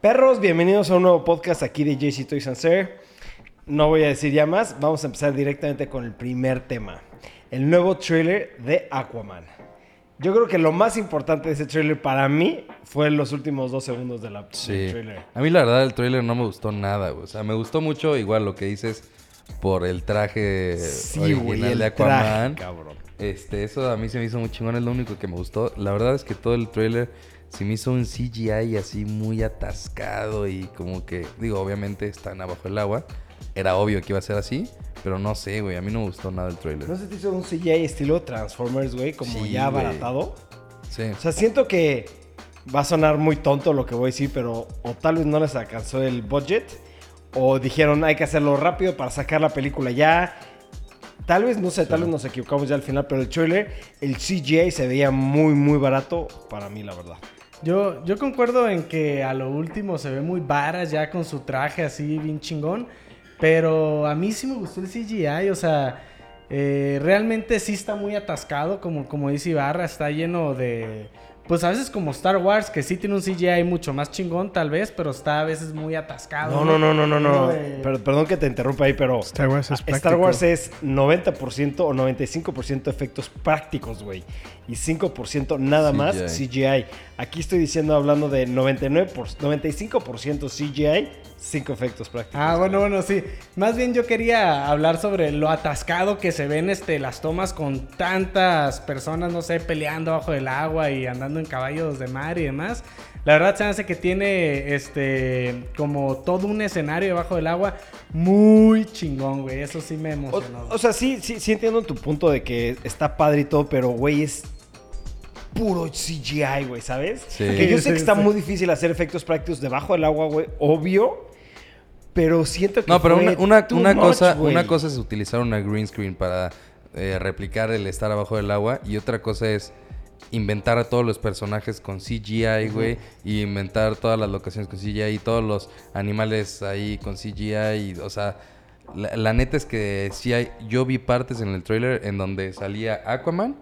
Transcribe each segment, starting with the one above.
Perros, bienvenidos a un nuevo podcast aquí de JC Toys and Sir. No voy a decir ya más, vamos a empezar directamente con el primer tema. El nuevo trailer de Aquaman. Yo creo que lo más importante de ese trailer para mí fue los últimos dos segundos de la, del trailer. A mí la verdad el trailer no me gustó nada, güey. O sea, me gustó mucho igual lo que dices por el traje Sí, original güey, el de Aquaman. traje, cabrón. Este, eso a mí se me hizo muy chingón, es lo único que me gustó. La verdad es que todo el trailer se me hizo un CGI así muy atascado y como que, digo, obviamente están abajo del agua. Era obvio que iba a ser así, pero no sé, güey, a mí no me gustó nada el trailer. ¿No se te hizo un CGI estilo Transformers, güey? Como Sí, ya abaratado. Sí. O sea, siento que va a sonar muy tonto lo que voy a decir, pero o tal vez no les alcanzó el budget, o dijeron hay que hacerlo rápido para sacar la película ya. Tal vez, no sé, tal vez nos equivocamos ya al final, pero el trailer, el CGI se veía muy, muy barato para mí, la verdad. Yo, yo concuerdo en que a lo último se ve muy varas ya con su traje así bien chingón. Pero a mí sí me gustó el CGI, o sea, eh, realmente sí está muy atascado, como, como dice Ibarra, está lleno de... Pues a veces como Star Wars, que sí tiene un CGI mucho más chingón tal vez, pero está a veces muy atascado. No, no, no, no, no, no. Lleno de- Per- perdón que te interrumpa ahí, pero Star Wars es Star. Wars es 90% o 95% efectos prácticos, güey. Y 5% nada más CGI. CGI. Aquí estoy diciendo, hablando de 99%, 95% CGI, 5 efectos prácticos. Ah, bueno, bueno, sí. Más bien yo quería hablar sobre lo atascado que se ven este, las tomas con tantas personas, no sé, peleando bajo el agua y andando en caballos de mar y demás. La verdad se hace que tiene este como todo un escenario debajo del agua muy chingón, güey. Eso sí me O, emocionó. o sea, sí, sí, sí entiendo tu punto de que está padre y todo, pero, güey, es puro CGI, güey, ¿sabes? Sí. Que yo sé que está muy difícil hacer efectos prácticos debajo del agua, güey, obvio. Pero siento que No, pero fue una, una, too una much, cosa, una cosa es utilizar una green screen para eh, replicar el estar abajo del agua y otra cosa es inventar a todos los personajes con CGI, güey, y inventar todas las locaciones con CGI y todos los animales ahí con CGI, y, o sea, la, la neta es que sí hay, yo vi partes en el trailer en donde salía Aquaman,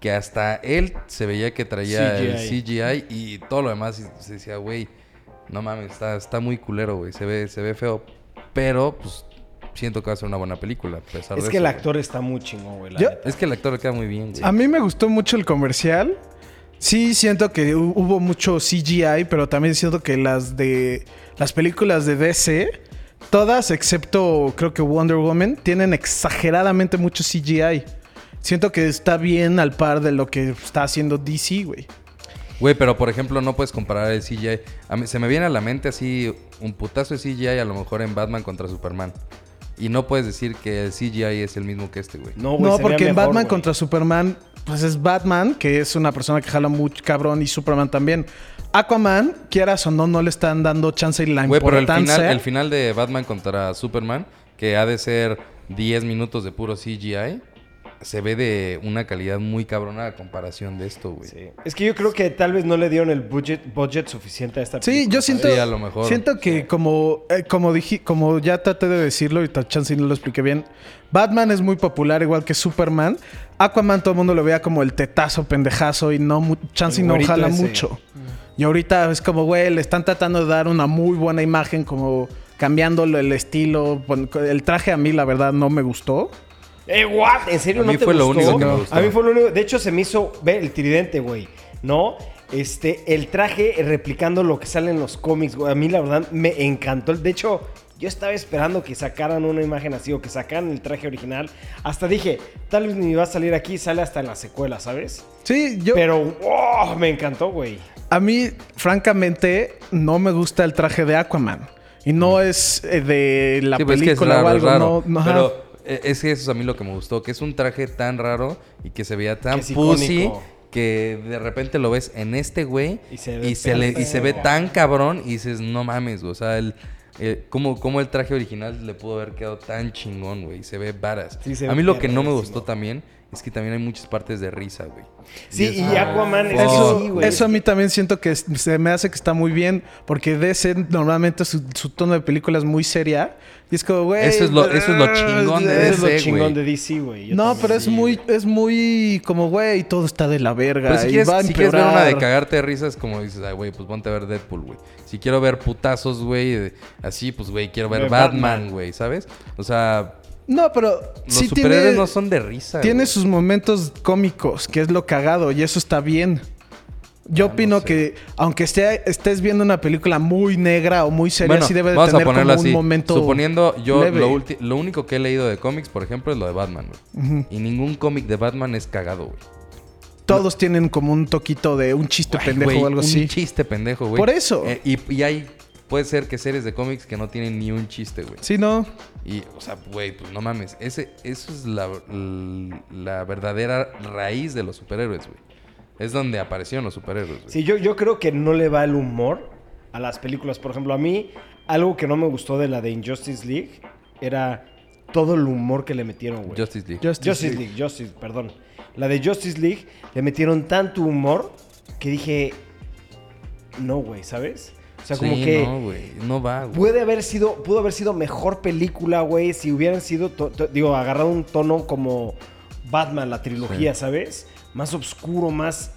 que hasta él se veía que traía el CGI. CGI y todo lo demás y se decía, güey, no mames, está, está muy culero, güey. Se ve, se ve feo. Pero, pues, siento que va a ser una buena película. a pesar Es de que el actor está muy chingón, güey. Yo-. Es que el actor le queda muy bien, güey. A mí me gustó mucho el comercial. Sí, siento que hu- hubo mucho CGI, pero también siento que las de las películas de DC, todas excepto creo que Wonder Woman, tienen exageradamente mucho CGI. Siento que está bien al par de lo que está haciendo DC, güey. Güey, pero por ejemplo, no puedes comparar el CGI. A mí, se me viene a la mente así un putazo de CGI a lo mejor en Batman contra Superman. Y no puedes decir que el CGI es el mismo que este, güey. No, güey, No, se porque en mejor, Batman güey. contra Superman, pues es Batman, que es una persona que jala mucho cabrón, y Superman también. Aquaman, quieras o no, no le están dando chance y la Güey, pero el importancia. final, el final de Batman contra Superman, que ha de ser 10 minutos de puro CGI, se ve de una calidad muy cabrona a comparación de esto, güey. Sí. Es que yo creo que tal vez no le dieron el budget, budget suficiente a esta Sí, película, yo ¿sabes? siento, Sí, a lo mejor. siento que como, eh, como dije, como ya traté de decirlo y tal chance no lo expliqué bien, Batman es muy popular igual que Superman. Aquaman todo el mundo lo veía como el tetazo pendejazo y no chance no jala ese. mucho. Y ahorita es como, güey, le están tratando de dar una muy buena imagen como cambiándolo el estilo. El traje a mí la verdad no me gustó. Eh, what? ¿En serio A no mí te fue lo gustó? único que me gustó. A mí fue lo único. De hecho, se me hizo ver el tridente, güey. ¿No? Este, el traje replicando lo que sale en los cómics, güey. A mí, la verdad, me encantó. De hecho, yo estaba esperando que sacaran una imagen así o que sacaran el traje original. Hasta dije, tal vez ni va a salir aquí, sale hasta en la secuela, ¿sabes? Sí, yo... Pero, wow, me encantó, güey. A mí, francamente, no me gusta el traje de Aquaman. Y no es eh, de la Sí, pues es que es película raro, o algo. raro. no, no, pero es que eso es a mí lo que me gustó, que es un traje tan raro y que se veía tan pussy que de repente lo ves en este güey Y se ve y se, le, y se ve tan cabrón y dices, no mames, güey", o sea, el, eh, ¿cómo, cómo el traje original le pudo haber quedado tan chingón, güey? Se ve varas. Sí, a mí lo que no me gustó también es que también hay muchas partes de risa, güey. Sí, es- y Aquaman es Eso, así, güey. eso a mí también siento que es- se me hace que está muy bien. Porque DC normalmente su, su tono de película es muy seria. Y es como, güey. Eso es lo- eso es lo chingón de Eso es lo DC, chingón güey. de DC, güey. Yo No, también. pero es sí, muy, güey. es muy como, güey, todo está de la verga. Pero si y quieres, va a si quieres ver una de cagarte de risas, como dices, ay, güey, pues ponte a ver Deadpool, güey. Si quiero ver putazos, güey, así, pues, güey, quiero ver Ve Batman, Batman. güey, ¿sabes? O sea, No, pero los sí superhéroes tiene, no son de risa. tiene güey. sus momentos cómicos, que es lo cagado, y eso está bien. Yo Ah, no opino sé. que, aunque esté, estés viendo una película muy negra o muy seria, Bueno, sí debe de tener como así. un momento. Suponiendo, yo leve. lo, único que he leído de cómics, por ejemplo, es lo de Batman, güey. Y ningún cómic de Batman es cagado, güey. Todos tienen como un toquito de un chiste Ay, pendejo güey, o algo un así. chiste pendejo, güey. Por eso. Eh, y, y hay, puede ser que series de cómics que no tienen ni un chiste, güey. Sí, no. Y, o sea, güey, pues no mames. Ese, eso es la, la verdadera raíz de los superhéroes, güey. Es donde aparecieron los superhéroes, güey. Sí, yo, yo creo que no le va el humor a las películas. Por ejemplo, a mí, algo que no me gustó de la de Injustice League era todo el humor que le metieron, güey. Justice League. Justice, Justice League. League, Justice, perdón. La de Justice League le metieron tanto humor que dije, no, güey, ¿sabes? O sea, como Sí, que no, güey. No va, güey. puede haber sido, pudo haber sido mejor película, güey, si hubieran sido, to- to- digo, agarrado un tono como Batman, la trilogía, ¿sabes? Más oscuro, más...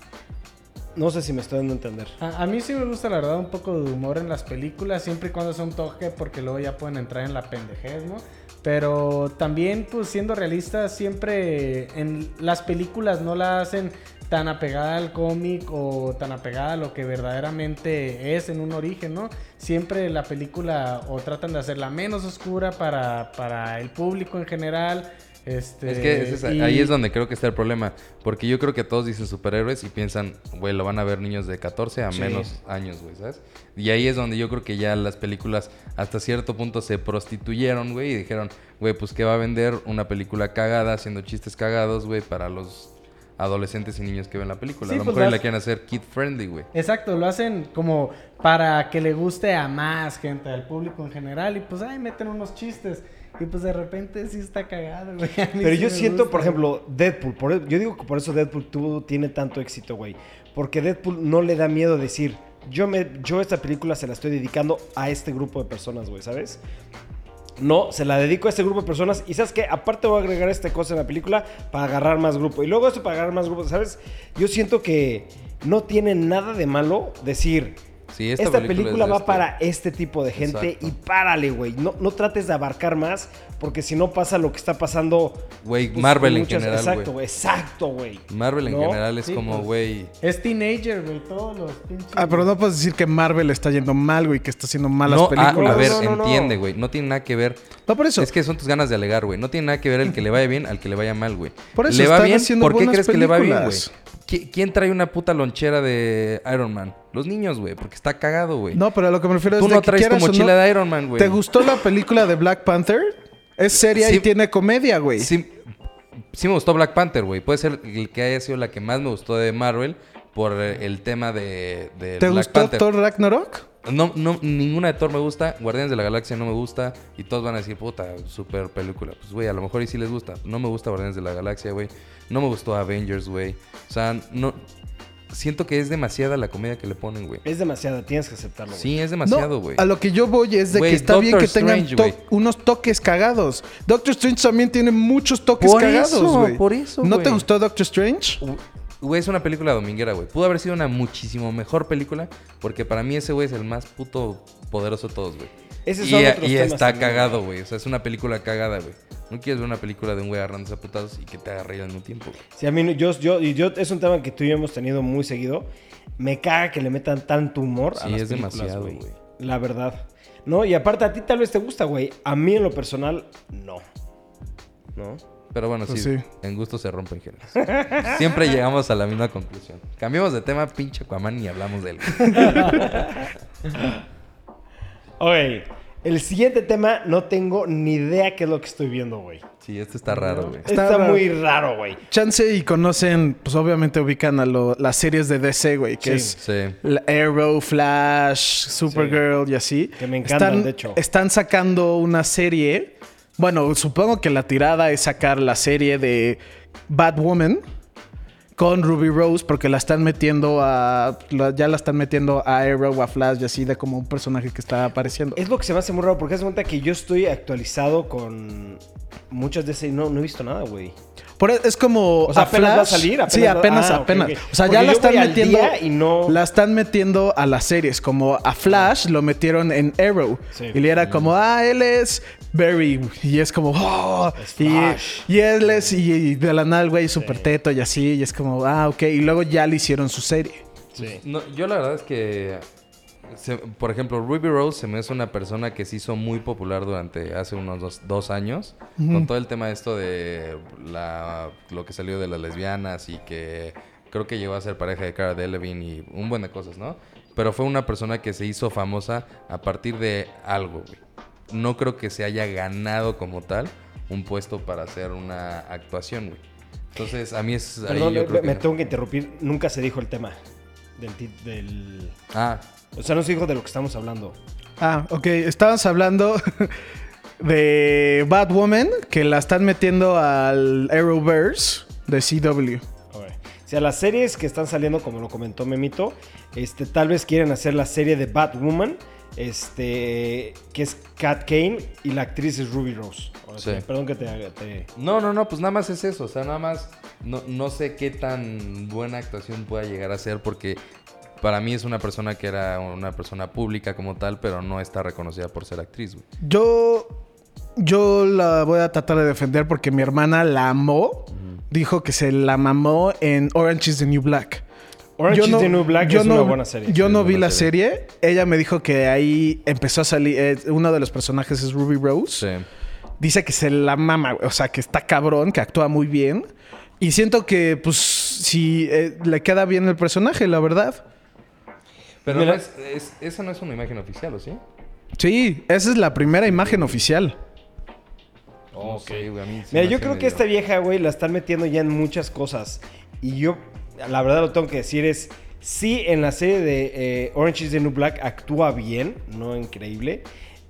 No sé si me estoy dando a entender. A, a mí sí me gusta, la verdad, un poco de humor en las películas, siempre y cuando sea un toque, porque luego ya pueden entrar en la pendejez, ¿no? Pero también, pues siendo realistas, siempre en las películas no la hacen tan apegada al cómic o tan apegada a lo que verdaderamente es en un origen, ¿no? Siempre la película o tratan de hacerla menos oscura para, para el público en general. Este, Es que y- ahí es donde creo que está el problema. Porque yo creo que todos dicen superhéroes y piensan, güey, lo van a ver niños de 14 a Sí. menos años, güey, ¿sabes? Y ahí es donde yo creo que ya las películas hasta cierto punto se prostituyeron, güey, y dijeron, güey, pues que va a vender una película cagada, haciendo chistes cagados, güey, para los adolescentes y niños que ven la película. Sí, a lo pues mejor la quieren hacer kid friendly, güey. Exacto, lo hacen como para que le guste a más gente, al público en general. Y pues, ay, meten unos chistes. Y pues de repente sí está cagado, güey. Pero sí yo siento, gusta, por ejemplo, Deadpool. por e- yo digo que por eso Deadpool tuvo, tiene tanto éxito, güey. Porque Deadpool no le da miedo decir, yo, me, yo esta película se la estoy dedicando a este grupo de personas, güey, ¿sabes? No, se la dedico a este grupo de personas. Y sabes qué, aparte voy a agregar esta cosa en la película para agarrar más grupo. Y luego esto para agarrar más grupo, ¿sabes? Yo siento que no tiene nada de malo decir, Sí, esta, esta, película, es va este. para este tipo de gente Exacto. y párale, güey. No, no trates de abarcar más porque si no pasa lo que está pasando. Güey, pues, Marvel en general, Exacto, güey. Exacto, güey. Marvel en ¿No? general es Sí, como, pues. güey... Es teenager, güey, todos los pinches. Ah, pero no puedes decir que Marvel está yendo mal, güey, que está haciendo malas No, ah, películas. a ver, No, no, no. entiende, güey. No tiene nada que ver. No, por eso. Es que son tus ganas de alegar, güey. No tiene nada que ver el que le vaya bien al que le vaya mal, güey. Por eso ¿Le va bien? haciendo ¿Por qué crees que le va bien, güey? películas. ¿Qui- ¿Quién trae una puta lonchera de Iron Man? Los niños, güey, porque está cagado, güey. No, pero a lo que me refiero Tú es de no que traes tu mochila no, de Iron Man, güey. ¿Te gustó la película de Black Panther? Es seria Sí. y tiene comedia, güey. Sí, sí me gustó Black Panther, güey. Puede ser el que haya sido la que más me gustó de Marvel por el tema de, de ¿Te Black gustó Panther. Thor Ragnarok? No, no, ninguna de Thor me gusta. Guardianes de la Galaxia no me gusta. Y todos van a decir, puta, super película. Pues, güey, a lo mejor y sí les gusta. No me gusta Guardianes de la Galaxia, güey. No me gustó Avengers, güey. O sea, no... Siento que es demasiada la comedia que le ponen, güey. Es demasiada, tienes que aceptarlo. güey. Sí, es demasiado, güey. a lo que yo voy es de Güey, que está bien que Doctor tengan Strange, to- güey. unos toques cagados. Doctor Strange también tiene muchos toques Por cagados, eso, güey. por eso, ¿No güey. te gustó Doctor Strange? Güey, es una película dominguera, güey. Pudo haber sido una muchísimo mejor película. Porque para mí ese güey es el más puto poderoso de todos, güey. Esos Y, son otros y temas está también, cagado, güey. O sea, es una película cagada, güey. No quieres ver una película de un güey agarrándose a y que te haga reír al mismo tiempo, güey. Sí, a mí, yo, yo, y yo, es un tema que tú y yo hemos tenido muy seguido. Me caga que le metan tanto humor a Sí, las es películas, demasiado, güey. güey. La verdad. No, y aparte a ti tal vez te gusta, güey. A mí en lo personal, no. ¿No? Pero bueno, Pues sí, sí. en gusto se rompen géneros. Siempre llegamos a la misma conclusión. Cambiamos de tema, pinche Aquaman, y hablamos de él. Ok. El siguiente tema, no tengo ni idea qué es lo que estoy viendo, güey. Sí, este está raro, güey. Está Está, raro. muy raro, güey. Chance y conocen, pues obviamente ubican a lo- las series de DC, güey, que Sí. es Sí. la Arrow, Flash, Supergirl y así. Que me encantan, están, de hecho. Están sacando una serie Bueno, supongo que la tirada es sacar la serie de Batwoman con Ruby Rose porque la están metiendo a la- ya la están metiendo a Arrow o a Flash y así de como un personaje que está apareciendo. Es lo que se me hace muy raro porque haz cuenta que yo estoy actualizado con muchas de ese y no, no he visto nada, güey. Por e- es como O sea, a apenas va a Flash- salir, apenas sí, apenas, ah, apenas. ok. O sea, Porque ya la están metiendo y no- la están metiendo a las series como a Flash lo metieron en Arrow Sí. y le era como, "Ah, él es Barry" y es como, "Oh", Es y, y él es y, y de la nada el güey súper teto y así y es como, "Ah, ok", y luego ya le hicieron su serie. Sí. No, yo la verdad es que, se- por ejemplo, Ruby Rose se me hace una persona que se hizo muy popular durante hace unos dos, dos años, con todo el tema de esto de la, lo que salió de las lesbianas y que creo que llegó a ser pareja de Cara Delevingne y un buen de cosas, ¿no? Pero fue una persona que se hizo famosa a partir de algo, güey. No creo que se haya ganado como tal un puesto para hacer una actuación, güey. Entonces, a mí es ahí yo me, creo me que... tengo que interrumpir. Nunca se dijo el tema del, del... Ah, O sea, no se dijo de lo que estamos hablando. Ah, ok. Estábamos hablando de Batwoman, que la están metiendo al Arrowverse de CW. Ok. O sea, las series que están saliendo, como lo comentó Memito, este, tal vez quieren hacer la serie de Batwoman, este, que es Cat Kane y la actriz es Ruby Rose. Sí, Perdón que te, te- No, no, no, pues nada más es eso. O sea, nada más no, no sé qué tan buena actuación pueda llegar a ser porque para mí es una persona que era una persona pública como tal, pero no está reconocida por ser actriz, güey. Yo, yo la voy a tratar de defender porque mi hermana la amó. Dijo que se la mamó en Orange is the New Black. Orange Yo is no- the New Black yo es no- una buena serie. Yo Sí, no vi la serie. Ella me dijo que ahí empezó a salir. eh, uno de los personajes es Ruby Rose. Sí. Dice que se la mama, güey. o sea, que está cabrón, que actúa muy bien. Y siento que, pues, si le queda bien el personaje, la verdad. Pero Mira- no es, es- esa no es una imagen oficial, ¿o sí? Sí, esa es la primera imagen oficial. No sé, güey, a mí Mira, yo creo que esta vieja, güey, la están metiendo ya en muchas cosas. Y yo, la verdad lo tengo que decir, es... Sí, en la serie de eh, Orange is the New Black actúa bien, no increíble.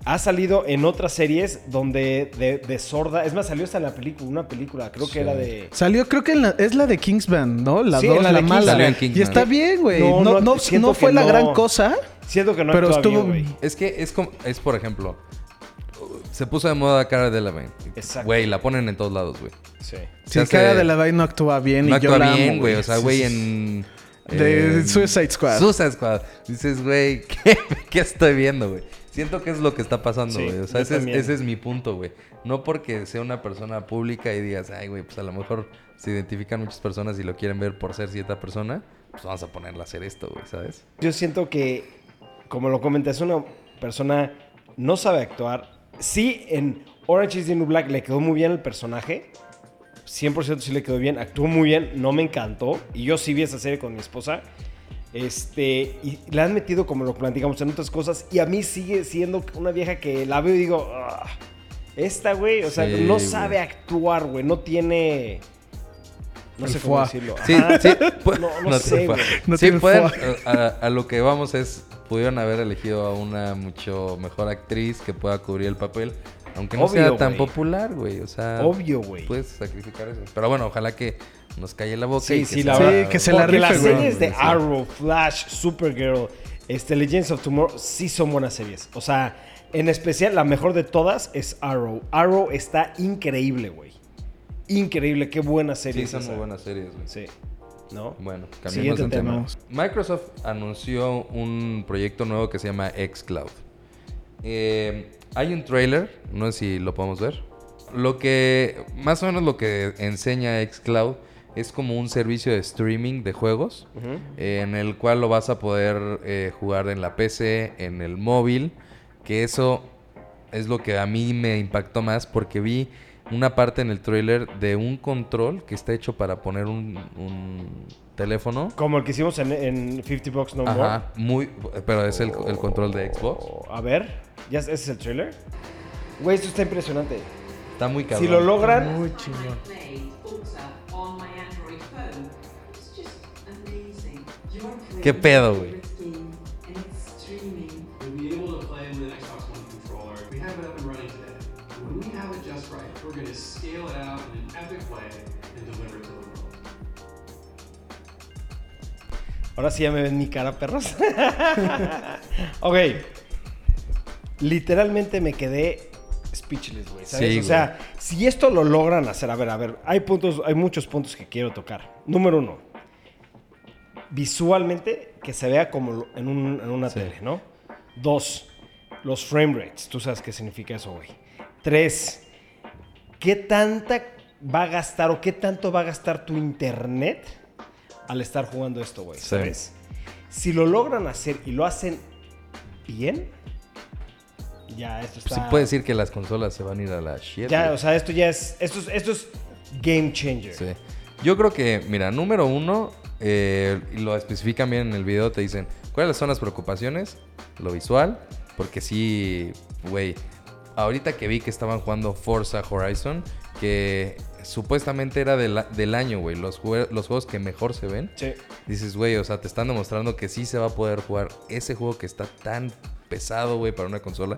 Ha salido en otras series donde de, de sorda... Es más, salió hasta en la película, una película, creo Sí. que era de... Salió, creo que en la- es la de Kingsman, ¿no? La Sí, dos, en la la, de mala. Kingsman. Salió en Kingsman. Y está bien, güey. No, No, no, no, siento no fue la no. gran cosa, Siento que no pero actúa estuvo... bien, güey. Es que es como, es por ejemplo, se puso de moda Cara Delevingne. Exacto. Güey, la ponen en todos lados, güey. Sí. Si hace- cara de la Vaina no actúa bien No y yo actúa la amo, bien, güey. O sea, güey, sí, en... De en Suicide Squad. Suicide Squad. Dices, güey, ¿qué, qué estoy viendo, güey? Siento que es lo que está pasando, Sí, güey. o sea, yo ese es, ese es mi punto, güey. No porque sea una persona pública y digas, ay, güey, pues a lo mejor se identifican muchas personas y lo quieren ver por ser cierta persona, pues vamos a ponerla a hacer esto, güey, ¿sabes? Yo siento que, como lo comenté, es una persona no sabe actuar. Sí, en Orange is the New Black le quedó muy bien el personaje. 100% sí le quedó bien. Actuó muy bien. No me encantó. Y yo sí vi esa serie con mi esposa. Este, y la han metido, como lo platicamos, en otras cosas. Y a mí sigue siendo una vieja que la veo y digo, "Ah, esta, güey, o sea, Sí, no güey. sabe actuar, güey. No tiene... No El sé cómo foie. decirlo. Sí, Ajá. sí. pu- No, no te sé, güey. No sí, pueden, a, a lo que vamos es, pudieron haber elegido a una mucho mejor actriz que pueda cubrir el papel, aunque no Obvio, sea tan güey. popular, güey. O sea, Obvio, güey. puedes sacrificar eso. Pero bueno, ojalá que nos calle la boca. Sí, y que sí, la Sí, verdad. que se la Porque las rife, series de Sí. Arrow, Flash, Supergirl, este, Legends of Tomorrow sí son buenas series. O sea, en especial la mejor de todas es Arrow. Arrow está increíble, güey. Increíble, qué buena serie. Sí, son muy buenas series, güey. Sí. ¿No? Bueno, Siguiente de tema. Microsoft anunció un proyecto nuevo que se llama xCloud. Eh, hay un trailer, no sé si lo podemos ver. Lo que, más o menos lo que enseña xCloud es como un servicio de streaming de juegos eh, en el cual lo vas a poder eh, jugar en la PC, en el móvil, que eso es lo que a mí me impactó más porque vi una parte en el trailer de un control que está hecho para poner un, un teléfono. Como el que hicimos en, en 50 Bucks No More. Ajá, muy, pero es el, el control de Xbox. Oh, a ver, ¿ya es- ese es el trailer? Güey, esto está impresionante. Está muy cabrón. Si lo logran, Muy chingón. played Ultra on Ahora sí ya me ven mi cara, perros. ok. Literalmente me quedé speechless, güey. ¿Sabes? Sí, o sea, si esto lo logran hacer, a ver, a ver, hay puntos, hay muchos puntos que quiero tocar. Número uno, visualmente que se vea como en, un- en una Sí. tele, ¿no? Dos, los frame rates. Tú sabes qué significa eso, güey. Tres, ¿qué tanta va a gastar o qué tanto va a gastar tu internet al estar jugando esto, güey? ¿Sabes? Si lo logran hacer y lo hacen bien, ya esto está... Sí puede decir que las consolas se van a ir a la shit. Ya, güey. o sea, esto ya es... Esto es, esto es game changer. Sí. Yo creo que, mira, número uno, eh, lo especifican bien en el video, te dicen, ¿cuáles son las preocupaciones? Lo visual, porque sí, güey, ahorita que vi que estaban jugando Forza Horizon, que supuestamente era del, del año, güey, los, jue- los juegos que mejor se ven, Sí. dices, güey, o sea, te están demostrando que sí se va a poder jugar ese juego que está tan pesado, güey, para una consola.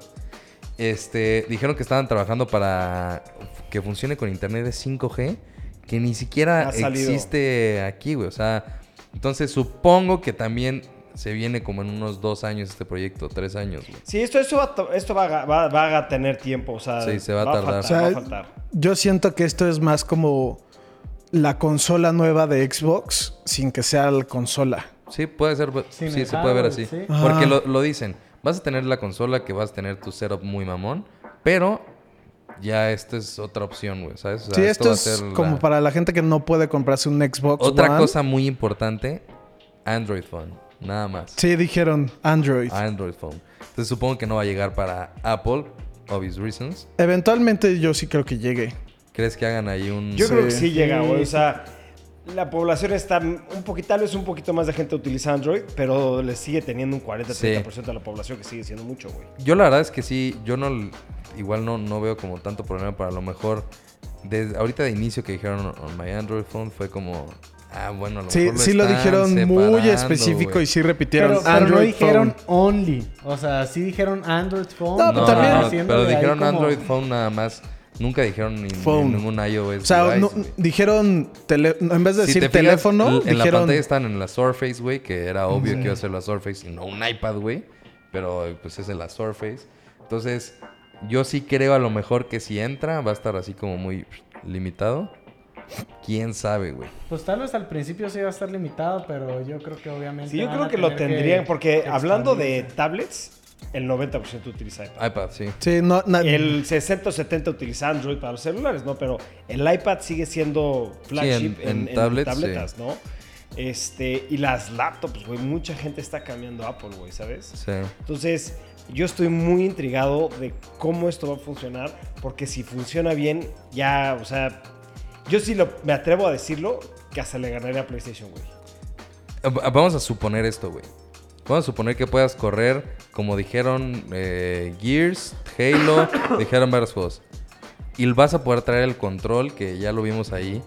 Este, dijeron que estaban trabajando para que funcione con internet de 5G, que ni siquiera existe aquí, güey. O sea, entonces supongo que también se viene como en unos dos años este proyecto, tres años, güey. Sí, esto, esto, va, a to- esto va, a, va- va a tener tiempo, o sea... Sí, se va a tardar. faltar, O sea, va a faltar. Yo siento que esto es más como la consola nueva de Xbox sin que sea la consola. Sí, puede ser, sí, se puede ver así. sí. Porque Ah. lo, lo dicen, vas a tener la consola que vas a tener tu setup muy mamón, pero ya esta es otra opción, güey, ¿sabes? O sea, sí, esto va a es la- como para la gente que no puede comprarse un Xbox Otra One. cosa muy importante, Android Phone, nada más. Sí, dijeron Android. Android Phone. Entonces supongo que no va a llegar para Apple, obvious reasons. Eventualmente yo sí creo que llegue. ¿Crees que hagan ahí un... Yo Sí. creo que sí llega, güey. O sea, la población está un poquito, tal vez un poquito más de gente utiliza Android, pero le sigue teniendo un 40-30% de la población que sigue siendo mucho, güey. Yo la verdad es que sí, yo no, igual no, no veo como tanto problema para lo mejor. Desde ahorita de inicio que dijeron on my Android phone fue como, ah, bueno, a lo Sí, mejor sí lo dijeron muy específico y sí repitieron Pero, pero Android no dijeron Phone. only. O sea, sí dijeron Android phone. No, No, pero también- no, pero dijeron como- Android phone nada más. Nunca dijeron ni, ni Phone. ningún iOS O sea, device, no- dijeron tele- no, en vez de Si decir te fijas, teléfono, en la dijeron pantalla están en la Surface, güey, que era obvio que iba a ser la Surface y no un iPad, güey. Pero pues es en la Surface. Entonces, yo sí creo a lo mejor que si entra va a estar así como muy limitado. ¿Quién sabe, güey? Pues tal vez al principio sí va a estar limitado, pero yo creo que obviamente. Sí, yo creo que lo tendrían, porque hablando de tablets, el 90% utiliza iPad. iPad, sí. Sí, no, El 60 o 70 utiliza Android para los celulares, ¿no? Pero el iPad sigue siendo flagship en- en, en en tablets, tabletas, ¿no? Este, y las laptops, güey, mucha gente está cambiando a Apple, güey, ¿sabes? Sí. Entonces, yo estoy muy intrigado de cómo esto va a funcionar, porque si funciona bien, ya, o sea, yo sí lo, me atrevo a decirlo, que hasta le ganaría a PlayStation, güey. Vamos a suponer esto, güey. Vamos a suponer que puedas correr, como dijeron eh, Gears, Halo, dijeron varios juegos. Y vas a poder traer el control, que ya lo vimos ahí.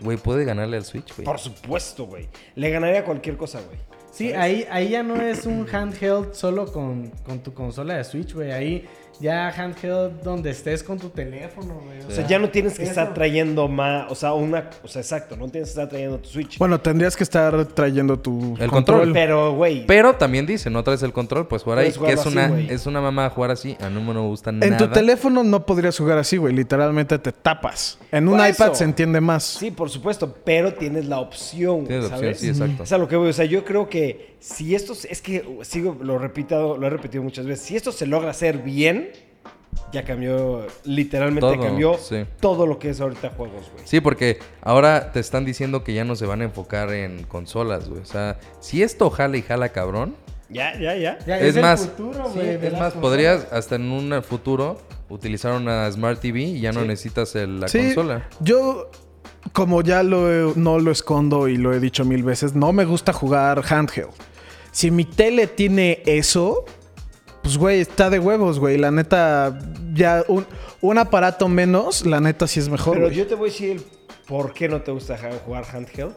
Güey, puede ganarle al Switch, güey. Por supuesto, güey. Le ganaría a cualquier cosa, güey. Sí, ahí, ahí ya no es un handheld solo con, con tu consola de Switch, güey. Ahí ya handheld donde estés con tu teléfono, güey. O sea, ya no tienes que Eso. estar trayendo más, o sea, una, o sea, exacto, no tienes que estar trayendo tu Switch. bueno, tendrías que estar trayendo tu El control. pero, güey, Pero también dice, no traes el control, pues jugar ahí. Que es así, una, güey. es una mamá jugar así. A mí no me gusta nada. En tu teléfono no podrías jugar así, güey. Literalmente te tapas. En un Por iPad eso. se entiende más. sí, por supuesto, pero tienes la opción, Tienes ¿sabes? opción, sí, exacto. Es a lo que voy, o sea, yo creo que si esto, es que sigo, lo repito, lo he repetido muchas veces, si esto se logra hacer bien, ya cambió, literalmente Todo, cambió sí. todo lo que es ahorita juegos, güey. Sí, porque ahora te están diciendo que ya no se van a enfocar en consolas, güey. O sea, si esto jala y jala cabrón. Ya, ya, ya. Ya, es, el más, futuro, sí, es más, consolas. podrías hasta en un futuro utilizar una Smart TV y ya no Sí. necesitas el- la Sí, consola. yo, como ya lo he- no lo escondo y lo he dicho mil veces, no me gusta jugar handheld. Si mi tele tiene eso, pues güey, está de huevos, güey. La neta, ya un, un aparato menos, la neta sí es mejor. Pero güey. yo te voy a decir por qué no te gusta jugar handheld.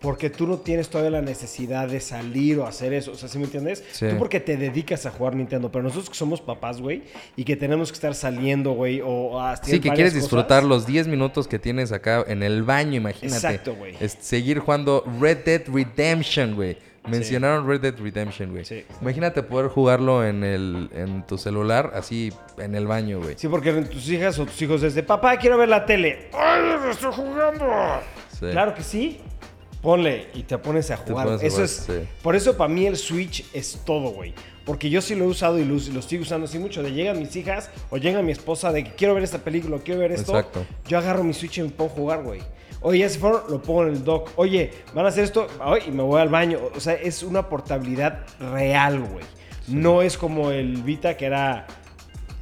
porque tú no tienes todavía la necesidad de salir o hacer eso. O sea, ¿sí me entiendes? Sí. Tú porque te dedicas a jugar Nintendo, pero nosotros que somos papás, güey, y que tenemos que estar saliendo, güey, o a hacer Sí, que quieres cosas. disfrutar los 10 minutos que tienes acá en el baño, imagínate. Exacto, güey. Seguir jugando Red Dead Redemption, güey. Mencionaron Red Dead Redemption, güey. Sí. Imagínate poder jugarlo en el en tu celular, así en el baño, güey. Sí, porque tus hijas o tus hijos desde, papá, quiero ver la tele. ¡Ay, estoy jugando! Sí. Claro que sí. Ponle y te pones a jugar. pones a eso jugar, es. sí. Por eso para mí el Switch es todo, güey. Porque yo sí lo he usado y lo, lo estoy usando así mucho. De llegan mis hijas o llega mi esposa de que quiero ver esta película, quiero ver esto. Exacto. Yo agarro mi Switch y me pongo a jugar, güey. Oye, ya se fueron, lo pongo en el dock. Oye, van a hacer esto, ay, y me voy al baño. O sea, es una portabilidad real, güey. No es como el Vita que era,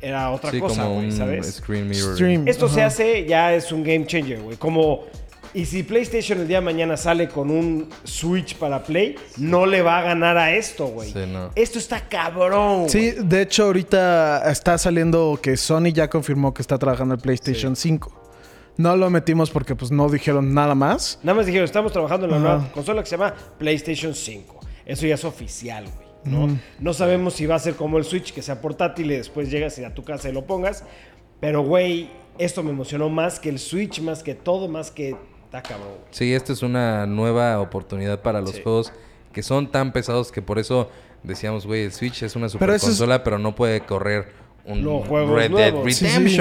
era otra Sí, cosa, güey, ¿sabes? screen mirror. Stream. Esto se hace, ya es un game changer, güey. Como, y si PlayStation el día de mañana sale con un Switch para Play, no le va a ganar a esto, güey. Sí, no. Esto está cabrón. Sí, de hecho ahorita está saliendo que Sony ya confirmó que está trabajando el PlayStation 5. No lo metimos porque pues no dijeron nada más. Nada más dijeron, estamos trabajando en la nueva consola que se llama PlayStation 5. Eso ya es oficial, güey. ¿no? Mm. no sabemos si va a ser como el Switch, que sea portátil y después llegas y a tu casa y lo pongas. Pero, güey, esto me emocionó más que el Switch, más que todo, más que... Está cabrón, güey. Sí, esta es una nueva oportunidad para los Sí. juegos que son tan pesados que por eso decíamos, güey, el Switch es una super Pero eso es- consola, pero no puede correr un Red Dead. Sí, sí.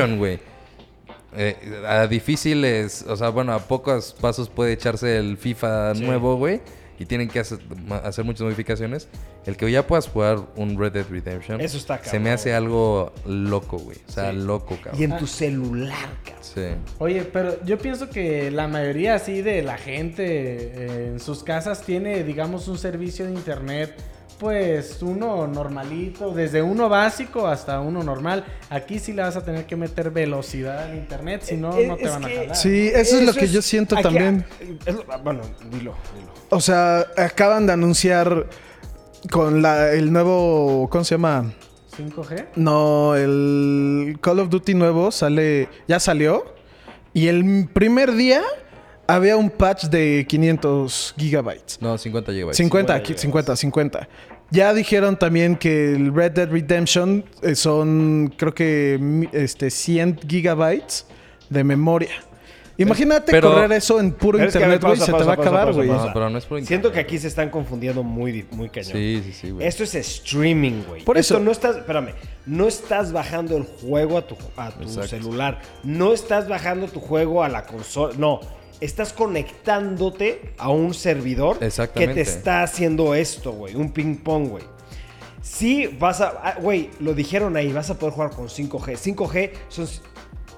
Eh, a difíciles, o sea, bueno, a pocos pasos puede echarse el FIFA Sí. nuevo, güey. Y tienen que hacer, hacer muchas modificaciones. El que ya puedas jugar un Red Dead Redemption. Eso está Se cabrón. me hace algo loco, güey. O sea, Sí. loco, cabrón. Y en tu celular, cabrón. Sí. Oye, pero yo pienso que la mayoría así de la gente eh, en sus casas tiene, digamos, un servicio de internet, pues uno normalito, desde uno básico hasta uno normal. Aquí sí le vas a tener que meter velocidad al internet, si no, Eh, no te van a jalar. Sí, eso, es lo que yo siento aquí- también. es lo- bueno, dilo, dilo. O sea, acaban de anunciar con la, el nuevo, ¿cómo se llama? 5G. No, el Call of Duty nuevo sale, ya salió. Y el primer día había un patch de 500 gigabytes. No, 50 gigabytes. 50, 50 aquí, 50, 50. Ya dijeron también que el Red Dead Redemption eh, son, creo que, este, 100 gigabytes de memoria. Imagínate Pero- correr eso en puro Pero es que, a internet, güey, pausa, se te va a acabar, güey. No, pero no es por Siento que aquí se están confundiendo muy, muy cañón. Sí, sí, sí, güey. Esto es streaming, güey. Por Esto eso. no estás, espérame, no estás bajando el juego a tu, a tu celular. No estás bajando tu juego a la consola. No. Estás conectándote a un servidor que te está haciendo esto, güey. Un ping pong, güey. Sí, vas a. ah, Güey, lo dijeron ahí, vas a poder jugar con 5G. 5G son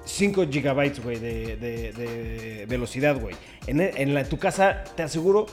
5 gigabytes, güey, de, de- de velocidad, güey. En, en la- en tu casa, te aseguro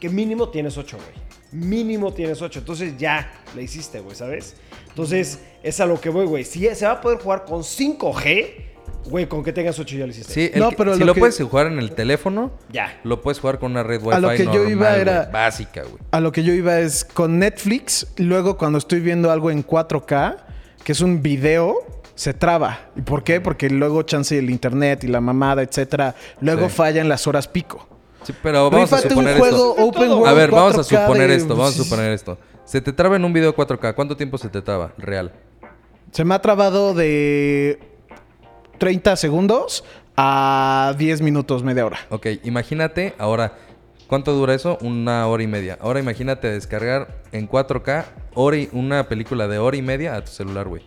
que mínimo tienes 8, güey. Mínimo tienes 8. Entonces ya la hiciste, güey, ¿sabes? Entonces, es a lo que voy, güey. Si se va a poder jugar con 5G, güey, con que tengas 8 ya lo hiciste. Sí, el No, que- pero si lo lo que- pueyo jugar en el teléfono, Ya. lo puedes jugar con una red Wi-Fi A lo que yo normal, iba güey, era- básica, güey. A lo que yo iba es con Netflix, luego cuando estoy viendo algo en 4K, que es un video, se traba. ¿Y por qué? Porque luego chance el internet y la mamada, etcétera, luego Sí. falla en las horas pico. Sí, pero vamos a Rífate suponer un juego esto. open world A ver, vamos a 4K suponer de- esto, vamos a suponer esto. Se te traba en un video 4K, ¿cuánto tiempo se te traba? Real. Se me ha trabado de 30 segundos a 10 minutos, media hora. Ok, imagínate ahora, ¿cuánto dura eso? Una hora y media. Ahora imagínate descargar en 4K hora una película de hora y media a tu celular, güey.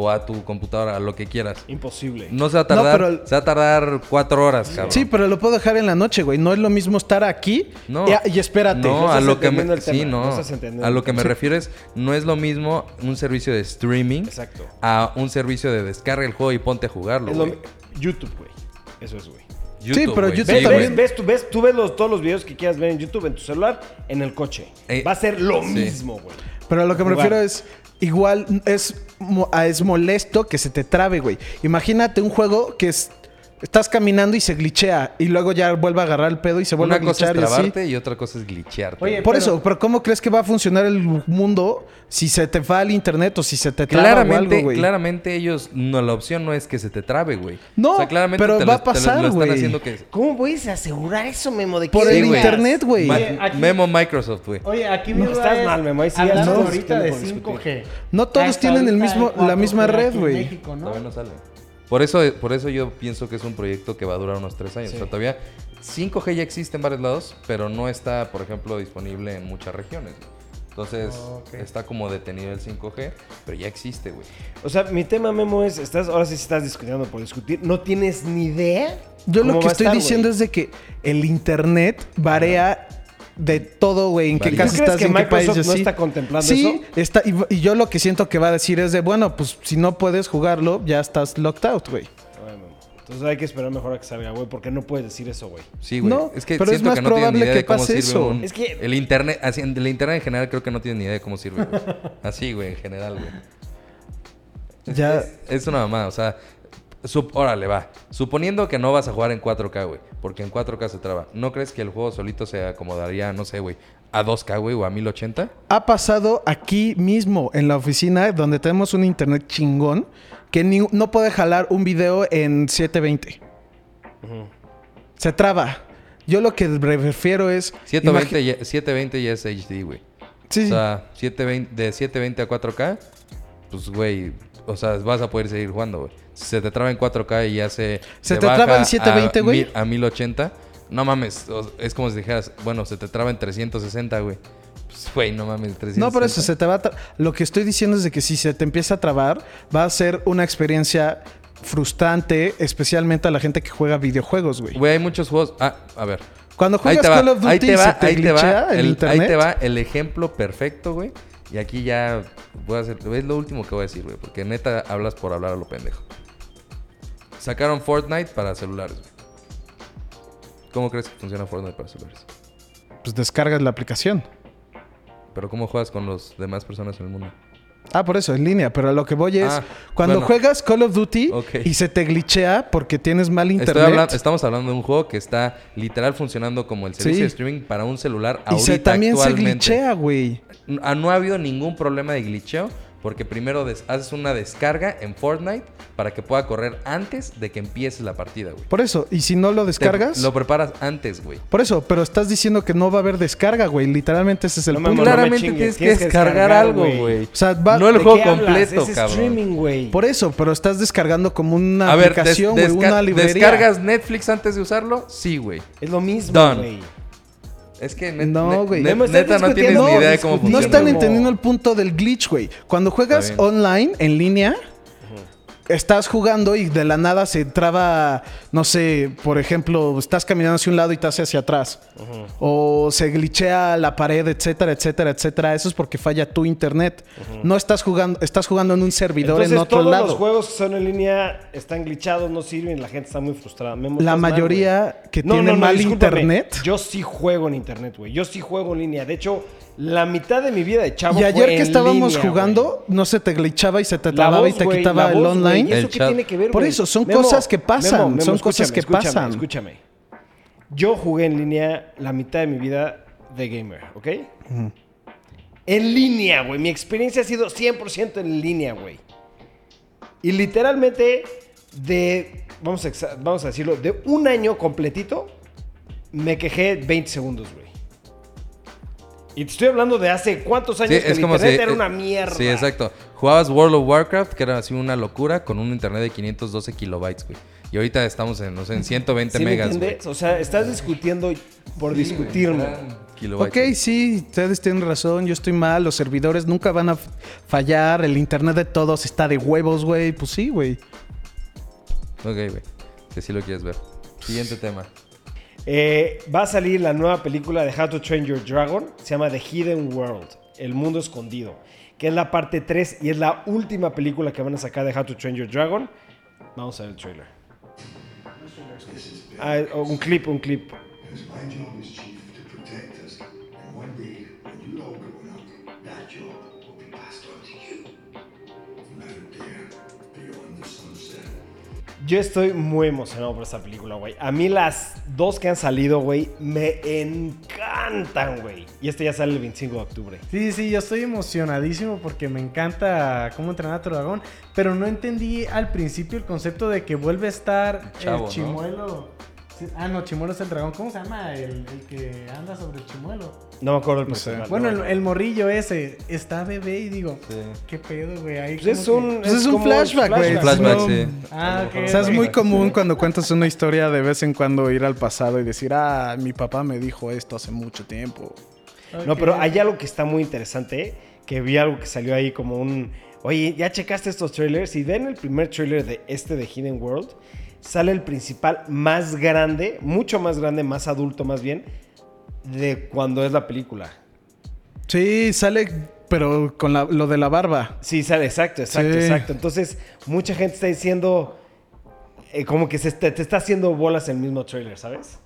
O a tu computadora, a lo que quieras. Imposible. No se va a No, tardar, pero- se va a tardar cuatro horas, cabrón. Sí, pero lo puedo dejar en la noche, güey. No es lo mismo estar aquí No. y, y espérate. No, No a lo que me, sí, no a lo que me refiero es no es lo mismo un servicio de streaming Exacto. a un servicio de descarga el juego y ponte a jugarlo. Lo YouTube, güey. Eso es, güey. YouTube, pero. YouTube ¿Ves, también- ves, ves, tú, ves, tú ves los- todos los videos que quieras ver en YouTube, en tu celular, en el coche. Eh, Va a ser lo sí. mismo, güey. Pero a lo que me Jugar. refiero es, igual es, es molesto que se te trabe, güey. Imagínate un juego que es estás caminando y se glitchea. Y luego ya vuelve a agarrar el pedo y se vuelve Una a cosa es glitchar y así. trabarte y otra cosa es glitchearte. Oye, Por Pero- eso, pero ¿cómo crees que va a funcionar el mundo si se te va al internet o si se te traba o Claramente, algo, güey? claramente ellos, no, la opción no es que se te trabe, güey. No, o sea, claramente pero te va lo- a pasar, güey. que... ¿Cómo puedes asegurar eso, Memo? ¿De qué Por el internet, güey. Aquí- Memo Microsoft, güey. Oye, aquí No, estás es, mal, Memo, ahí sí estamos ahorita de discutiendo por 5G. No todos tienen el mismo- la misma 4G red, güey. ¿no? Todavía no sale. Por eso, por eso yo pienso que es un proyecto que va a durar unos tres años. O sea, todavía 5G ya existe en varios lados, pero no está, por ejemplo, disponible en muchas regiones. Entonces, Ok. está como detenido el 5G, pero ya existe, güey. O sea, mi tema, Memo, es, estás, ahora sí estás discutiendo por discutir. No tienes ni idea. Yo lo que estoy estar, diciendo es de que el internet varía de todo, güey. En qué casa ¿Tú crees estás, que en qué país no está contemplando sí, eso? está. Y, y yo lo que siento que va a decir es de, bueno, pues si no puedes jugarlo, ya estás locked out, güey. Entonces hay que esperar mejor a que salga, güey, porque no puedes decir eso, güey. Sí, güey. No, es que pero es siento más que no tienen ni probable idea que de cómo pase sirve eso. un... Es que- El internet, así, el internet en general creo que no tienen ni idea de cómo sirve, güey. Así, güey, en general, güey. Ya. Es, es una mamada, o sea... sup- órale, va. Suponiendo que no vas a jugar en 4K, güey. Porque en 4K se traba. ¿No crees que el juego solito se acomodaría, no sé, güey, a 2K, güey, o a 1080? Ha pasado aquí mismo en la oficina donde tenemos un internet chingón que ni- no puede jalar un video en 720. Se traba. Yo lo que refiero es... 720 imagi- ya, 720 ya es HD, güey. Sí, O sea, 720, de 720 a 4K, pues, güey, o sea, vas a poder seguir jugando, güey. Se te traba en 4K y ya se... ¿Se te traba en 720, a güey? mil- A 1080, no mames, es como si dijeras, bueno, se te traba en 360, güey. Pues, güey, no mames, 360. No, por eso se te va a... Lo que estoy diciendo es de que si se te empieza a trabar, va a ser una experiencia frustrante, especialmente a la gente que juega videojuegos, güey. Güey, hay muchos juegos... Ah, a ver. Cuando juegas Call of Duty ahí te va, se te ahí te va, el, el, internet. ahí te va el ejemplo perfecto, güey. Y aquí ya voy a hacer, es lo último que voy a decir, güey, porque neta hablas por hablar a lo pendejo. Sacaron Fortnite para celulares. ¿Cómo crees que funciona Fortnite para celulares? Pues descargas la aplicación. Pero ¿cómo juegas con las demás personas en el mundo? Ah, por eso, en línea. Pero a lo que voy es, Ah, cuando bueno. juegas Call of Duty Ok. y se te glitchea porque tienes mal Estoy internet hablan- estamos hablando de un juego que está literal funcionando como el servicio Sí. de streaming para un celular y ahorita se, también se actualmente. glitchea, güey. No, ah, no ha habido ningún problema de glitcheo porque primero haces una descarga en Fortnite para que pueda correr antes de que empieces la partida, güey. Por eso, y si no lo Te- descargas... Lo preparas antes, güey. Por eso, pero estás diciendo que no va a haber descarga, güey. Literalmente ese es el No, punto. no Claramente chingues, tienes que tienes que descargar descargar, algo, güey. güey. O sea, va- No el ¿De juego completo, Es cabrón. streaming, güey. Por eso, pero estás descargando como una A ver, des- aplicación, güey, una librería. ¿descargas Netflix antes de usarlo? Sí, güey. Es lo mismo, Done. güey. Es que net- No, güey. net- neta no tienes ni idea de cómo discutiendo. No funciona. están entendiendo el punto del glitch, güey. Cuando juegas online, en línea, estás jugando y de la nada se traba, no sé, por ejemplo, estás caminando hacia un lado y te hace hacia atrás. O se glitchea la pared, etcétera, etcétera, etcétera. Eso es porque falla tu internet. No estás jugando, estás jugando en un servidor Entonces, en otro todos lado. los juegos que son en línea están glitchados, no sirven, la gente está muy frustrada. La mal, mayoría que tiene mal internet. Yo sí juego en internet, güey. Yo sí juego en línea. De hecho, la mitad de mi vida de chavo Y ayer fue que en estábamos línea, jugando, no se te glitchaba y se te trababa y te güey, quitaba la el voz, güey. online. ¿Y eso El qué chat. tiene que ver, Por güey? eso, son cosas que pasan, Memo, Memo, son cosas escúchame, que pasan. Escúchame, escúchame. Yo jugué en línea la mitad de mi vida de gamer, ¿ok? En línea, güey. Mi experiencia ha sido 100% en línea, güey. Y literalmente de, vamos a, exa- vamos a decirlo, de un año completito, me quejé 20 segundos, güey. Y te estoy hablando de hace cuántos años Sí, que es el como internet si... era eh, una mierda. Sí, exacto. Jugabas World of Warcraft, que era así una locura, con un internet de 512 kilobytes, güey. Y ahorita estamos en, no sé, en 120 ¿Sí me megas? O sea, estás discutiendo por discutirme. Kilobytes, Ok, sí, ustedes tienen razón, yo estoy mal, los servidores nunca van a fallar, el internet de todos está de huevos, güey. Pues sí, güey. Ok, güey. Que sí lo quieres ver. Siguiente tema. Eh, va a salir la nueva película de How to Train Your Dragon. Se llama The Hidden World, El Mundo Escondido. Que es la parte 3 y es la última película que van a sacar de How to Train Your Dragon. Vamos a ver el trailer. Ah, oh, un clip, un clip. Yo estoy muy emocionado por esta película, güey. A mí las dos que han salido, güey, me encantan, güey. Y este ya sale el 25 de octubre. Sí, sí, yo estoy emocionadísimo porque me encanta cómo entrenar a tu dragón, pero no entendí al principio el concepto de que vuelve a estar Chavo, el chimuelo. Ah, no, chimuelo es el dragón. ¿Cómo se llama el, el que anda sobre el chimuelo? No me acuerdo el No sé. Bueno, el, morrillo ese está bebé y digo, Sí. ¿qué pedo, güey? Ahí Pues es un, que- Pues es un flashback, güey. Un flashback, sí. Ah, ok. O sea, es muy común cuando cuentas una historia de vez en cuando ir al pasado y decir, ah, mi papá me dijo esto hace mucho tiempo. No, pero hay algo que está muy interesante, que vi algo que salió ahí como un... Oye, ¿ya checaste estos trailers? Si ven el primer trailer de este de Hidden World, sale el principal más grande, mucho más grande, más adulto más bien, de cuando es la película. Sí, sale, pero con la- lo de la barba. Sí, sale, exacto, exacto, Sí. exacto. Entonces, mucha gente está diciendo... eh, como que se te está haciendo bolas el mismo trailer, ¿sabes?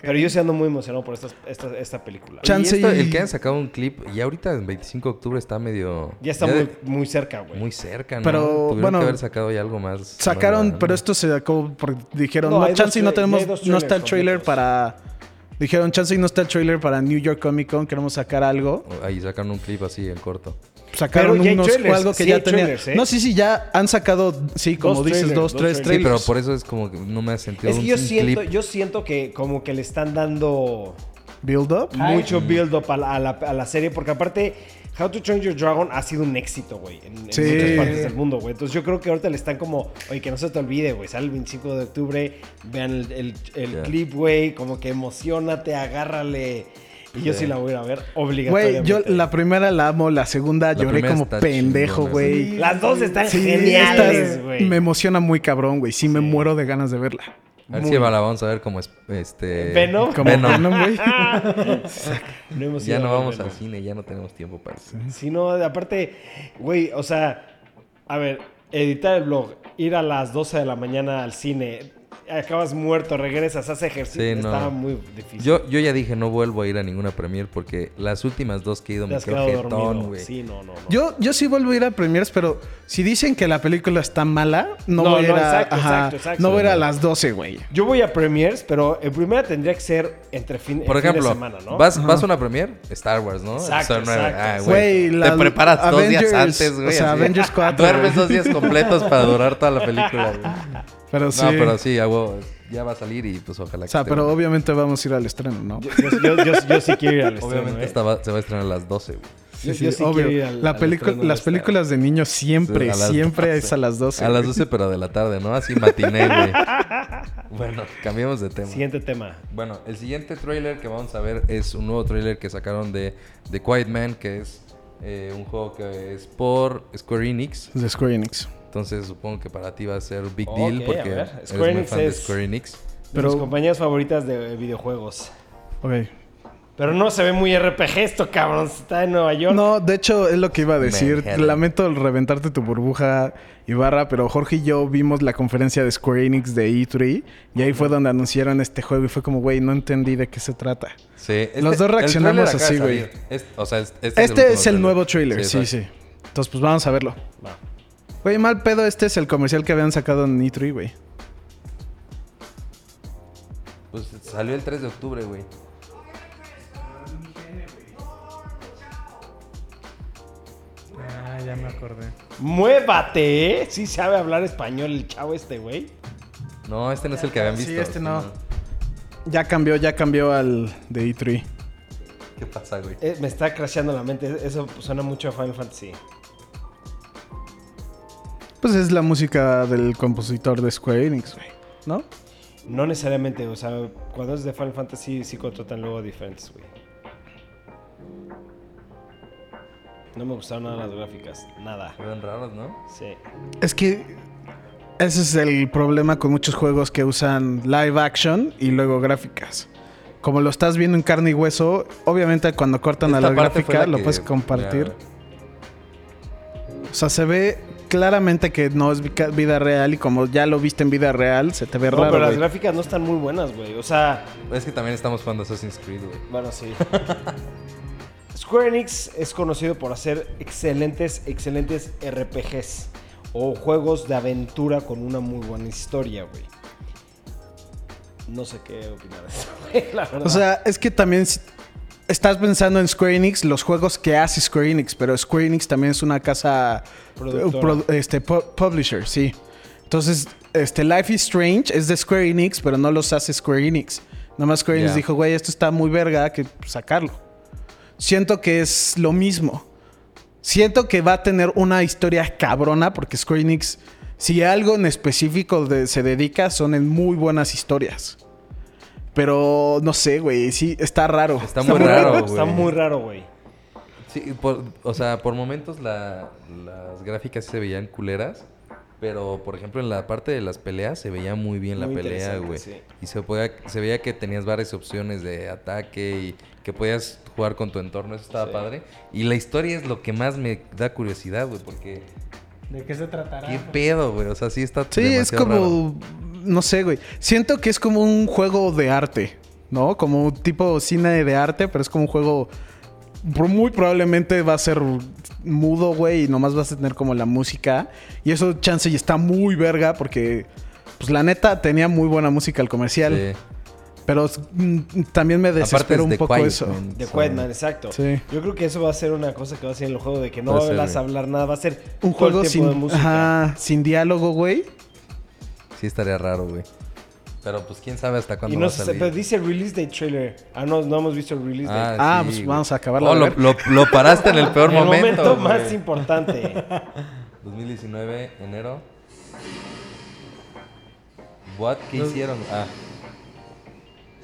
Pero yo sí ando muy emocionado por esta, esta, esta película. Chance y esto, y- el que han sacado un clip, y ahorita en 25 de octubre está medio... Ya está muy, muy cerca, güey. muy cerca, ¿no? Pero, Tuvieron bueno, que haber sacado ya algo más. Sacaron, más pero esto se sacó porque dijeron, No, no, chance y no tenemos, no está el trailer completos. para... Dijeron, chance y no está el trailer para New York Comic Con, queremos sacar algo. Ahí sacaron un clip así en corto. Sacaron Pero unos trailers, algo que sí ya tenía. trailers, ¿eh? No, sí, sí, ya han sacado, sí, como Dos dices, trailers, dos, tres trailers. Sí, pero por eso es como que no me ha sentido Es que un, yo un siento, clip. yo siento que como que le están dando Build up. mucho build up a la, a la- a la serie, porque aparte How to Train Your Dragon ha sido un éxito, güey, en, muchas partes del mundo, güey. Entonces yo creo que ahorita le están como, oye, que no se te olvide, güey, sale el 25 de octubre, vean el, el- clip, güey, como que emocionate, agárrale. Y yo sí, Sí. la voy a ir a ver Güey, obligatoriamente. yo la primera la amo, la segunda La lloré como pendejo, güey. sí. Las dos están Sí, geniales, güey. Me emociona muy cabrón, güey. Sí, me muero de ganas de verla. A ver Muy- si la vamos a ver como es- este... Venom. Como Venom. Venom, güey. No hemos Ya no vamos Venom. al cine, ya no tenemos tiempo para eso. Si no, aparte, güey, o sea, a ver, editar el blog, ir a las 12 de la mañana al cine, acabas muerto, regresas, haces ejercicio, Sí, no. estaba muy difícil. Yo, yo ya dije, no vuelvo a ir a ninguna premier porque las últimas dos que he ido Te me quedo jetón, güey. Sí, no, no, no. Yo, yo sí vuelvo a ir a premiers, pero si dicen que la película está mala, no, No, voy a ir no, a, exacto, ajá, exacto, exacto. no voy a ir a las 12, güey. Yo voy a premiers, pero en primera tendría que ser entre fin, Por fin ejemplo, de semana, ¿no? vas, vas a una premier, Star Wars, ¿no? Exacto, exacto. Ah, Güey, Te la- preparas dos días antes, güey. o sea, así. Avengers 4, Duermes dos días completos para durar toda la película, güey. Pero sí. No, pero sí, a huevo, ya va a salir y pues ojalá O sea, pero obviamente vamos a ir al estreno, ¿no? Yo, yo- yo- yo- yo sí quiero ir al estreno, Obviamente ¿eh? esta va- se va a estrenar a las 12, güey. Sí, yo sí, sí obvio. quiero ir al- La al las películas de niños siempre, las siempre 12. es a las 12. A las güey. 12, pero de la tarde, ¿no? Así matiné, güey. Bueno, cambiemos de tema. Siguiente tema. Bueno, el siguiente tráiler que vamos a ver es un nuevo tráiler que sacaron de The Quiet Man, que es eh, un juego que es por Square Enix. De Square Enix. Entonces supongo que para ti va a ser big Ok, deal a porque ver. eres Square muy Enix de es- Square Enix. De Pero- mis compañías favoritas de videojuegos. Ok. Pero no se ve muy RPG esto, cabrón. Está en Nueva York. No, de hecho, es lo que iba a decir. Manhattan. Lamento el reventarte tu burbuja, Ibarra, pero Jorge y yo vimos la conferencia de Square Enix de E3 y ahí fue donde anunciaron este juego y fue como, güey, no entendí de qué se trata. Sí, Los dos reaccionamos así, de güey. salir. Es- o sea, es- este, Este es el, último nuevo trailer, sí, exacto. sí. Entonces, pues vamos a verlo. Va. Güey, mal pedo, este es el comercial que habían sacado en E3, güey. Pues salió el 3 de octubre, güey. Ah, ya me acordé. Muévate, ¿eh? Sí sabe hablar español el chavo este, güey. No, este no es el que habían Sí, visto. este no. Ya cambió, ya cambió al de E E3. ¿Qué pasa, güey? Eh, me está crasheando la mente. Eso suena mucho a Final Fantasy. Pues es la música del compositor de Square Enix, güey. ¿No? No necesariamente, o sea, cuando es de Final Fantasy sí contratan luego diferentes, güey. No me gustaron nada las gráficas, nada. Se ven raros, ¿no? Sí. Es que ese es el problema con muchos juegos que usan live action y luego gráficas. Como lo estás viendo en carne y hueso, obviamente cuando cortan a la gráfica la lo que- puedes compartir. ya. O sea, se ve claramente que no es vida real y como ya lo viste en vida real, se te ve No, raro. pero las gráficas no están muy buenas, güey. O sea, Es que también estamos jugando Assassin's Creed, güey. bueno, sí. Square Enix es conocido por hacer excelentes, excelentes RPGs. o juegos de aventura con una muy buena historia, güey. No sé qué opinar de eso, güey, la verdad. O sea, es que también si- estás pensando en Square Enix, los juegos que hace Square Enix, pero Square Enix también es una casa eh, pro- este pu- publisher, sí. Entonces, este Life is Strange es de Square Enix, pero no los hace Square Enix. Nomás Square Enix dijo, güey, esto está muy verga, que sacarlo. Siento que es lo mismo. Siento que va a tener una historia cabrona porque Square Enix, si algo en específico de- se dedica, son en muy buenas historias. Pero no sé, güey, sí, está raro. Está muy raro, güey. Está muy raro, güey. Sí, por- o sea, por momentos la- las gráficas sí se veían culeras. Pero, por ejemplo, en la parte de las peleas se veía muy bien la pelea, güey. sí. Y se, podía, se veía que tenías varias opciones de ataque y que podías jugar con tu entorno. Eso estaba Sí. padre. Y la historia es lo que más me da curiosidad, güey. Porque, ¿De qué se tratará? ¿qué pedo, güey? O sea, sí está Sí, es raro. No sé, güey. Siento que es como un juego de arte, ¿no? Como un tipo cine de arte, pero es como un juego. Muy probablemente va a ser mudo, güey, y nomás vas a tener como la música. Y eso, chance, y está muy verga porque. Pues la neta tenía muy buena música el comercial. Sí. Pero mm, también me es un The poco Quiet eso. De so- Quiet Man, exacto. Sí. Yo creo que eso va a ser una cosa que va a ser en el juego de que no vas a hablar nada, va a ser Un todo el juego sin, música. ajá, sin diálogo, güey. Sí estaría raro, güey. Pero pues quién sabe hasta cuándo Y va no a sé, salir. pero dice release date trailer. Ah, no, no hemos visto el release date. Ah, sí, pues güey. vamos a acabarla Oh, lo, lo- lo paraste en el peor el momento. momento güey. más importante. 2019, enero. What? ¿Qué hicieron? Ah,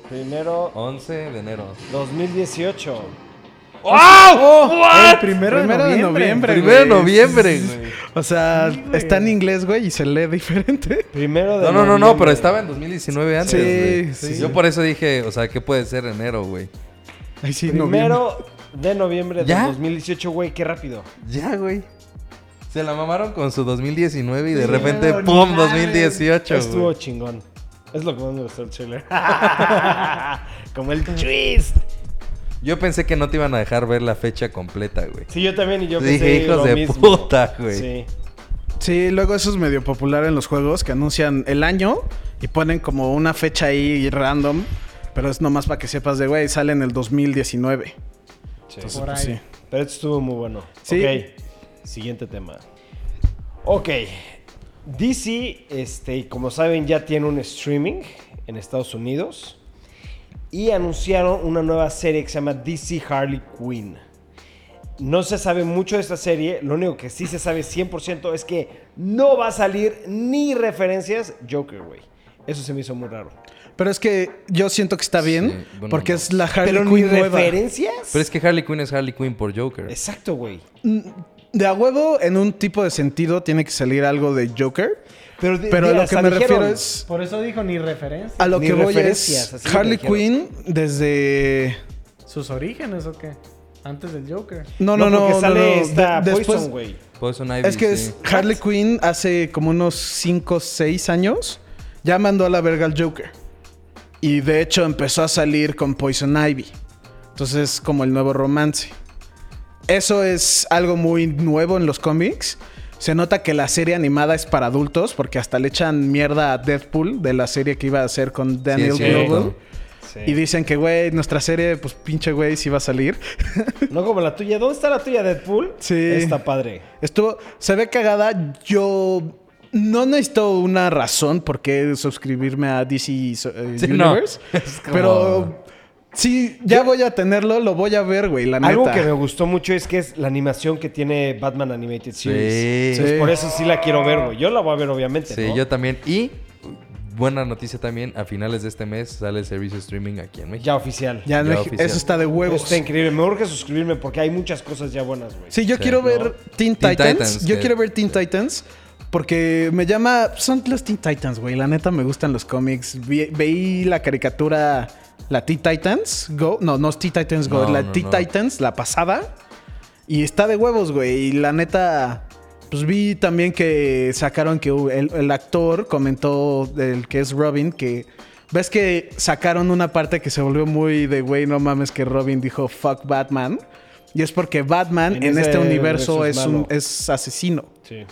Primero, 11 de enero. 2018. El primero, Primero de noviembre. Primero de güey. noviembre, güey. O sea, está en inglés, güey, y se lee diferente. Primero de No, no, no, no, pero estaba en 2019 antes. Sí, güey. sí. Yo por eso dije, o sea, ¿qué puede ser enero, güey? Ay, sí, noviembre. Primero de noviembre ¿Ya? del 2018, güey, qué rápido. Ya, güey. Se la mamaron con su 2019 y de Sí, repente, no, ¡pum! mames. 2018, Estuvo chingón. Es lo que más me gustó el trailer. Como el twist. Yo pensé que no te iban a dejar ver la fecha completa, güey. Sí, yo también y yo Dije, pensé hijos lo de mismo. puta, güey. Sí. Sí, luego eso es medio popular en los juegos que anuncian el año y ponen como una fecha ahí random, pero es nomás para que sepas de, güey, sale en el 2019. sí. Entonces, Por pues, ahí. sí. Pero esto estuvo muy bueno. Sí. Ok. Siguiente tema. Ok. DC, este, como saben, ya tiene un streaming en Estados Unidos. Y anunciaron una nueva serie que se llama DC Harley Quinn. No se sabe mucho de esta serie. Lo único que sí se sabe 100% es que no va a salir ni referencias Joker, güey. Eso se me hizo muy raro. Pero es que yo siento que está bien Sí, bueno, porque no. es la Harley Pero ni Quinn nueva. referencias. Pero es que Harley Quinn es Harley Quinn por Joker. Exacto, güey. De a huevo, en un tipo de sentido, tiene que salir algo de Joker. Pero, de- Pero a lo que me dijeron- refiero es... Por eso dijo ni referencia. A lo Ni que voy referencias, es Harley. Quinn desde... ¿Sus orígenes o qué? Antes del Joker. No, no, no. porque no, sale no. esta De- Poison, güey. Poison Ivy, Es que sí. es Harley Quinn hace como unos 5 o 6 años ya mandó a la verga al Joker. Y de hecho empezó a salir con Poison Ivy. Entonces como el nuevo romance. Eso es algo muy nuevo en los cómics. Se nota que la serie animada es para adultos porque hasta le echan mierda a Deadpool de la serie que iba a hacer con Daniel. Glover. Sí. Y dicen que, güey, nuestra serie, pues pinche güey, sí va a salir. No como la tuya. ¿Dónde está la tuya, Deadpool? Sí. Está padre. Estuvo, se ve cagada. Yo no necesito una razón por qué suscribirme a DC eh, Sí. Universe. Como- Pero sí, ya voy a tenerlo, lo voy a ver, güey, la Algo que me gustó mucho es que es la animación que tiene Batman Animated Series. Sí. Entonces, por eso sí la quiero ver, güey. Yo la voy a ver, obviamente. Sí, ¿no? yo también. Y buena noticia también, a finales de este mes sale el servicio de streaming aquí en México. Ya oficial. Ya en Ya México- oficial. eso está de huevos. Está increíble. Me urge suscribirme porque hay muchas cosas ya buenas, güey. Sí, yo Sí, quiero ¿no? ver Teen, Teen Titans. Titans, Yo que- quiero ver Teen Titans. Porque me llama. Son los Teen Titans, güey. La neta me gustan los cómics. Vi- veí la caricatura. La Teen Titans Go. No, no es Teen Titans Go. No, la no, Teen no. Titans, la pasada. Y está de huevos, güey. Y la neta. Pues vi también que sacaron que el, el actor comentó del que es Robin que. ¿Ves que sacaron una parte que se volvió muy de güey, no mames que Robin dijo fuck Batman? Y es porque Batman En este universo es es, un, es asesino. Sí.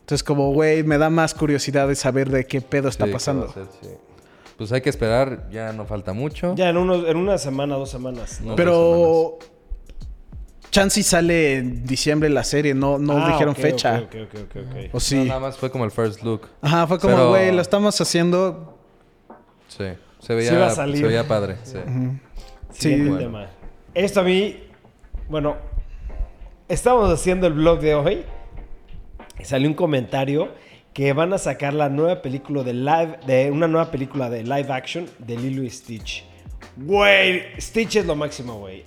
Entonces, como, güey, me da más curiosidad de saber de qué pedo está Sí, ¿qué pasando. Sí. Pues hay que esperar, ya no falta mucho. Ya en, unos, en una semana, dos semanas. No, dos Pero Chansey sale en diciembre la serie, no, no Ah, dijeron fecha. ok, ok, ok, ok. O No, sí. nada más fue como el first look. Ajá, fue como, Pero- güey, lo estamos haciendo. Sí. Se veía, Sí va a salir. se veía padre. Sí. Bueno. tema. Esto a mí, bueno, estábamos haciendo el blog de hoy y salió un comentario que van a sacar la nueva película de live, de una nueva película de live action de Lilo y Stitch. Güey, Stitch es lo máximo, güey.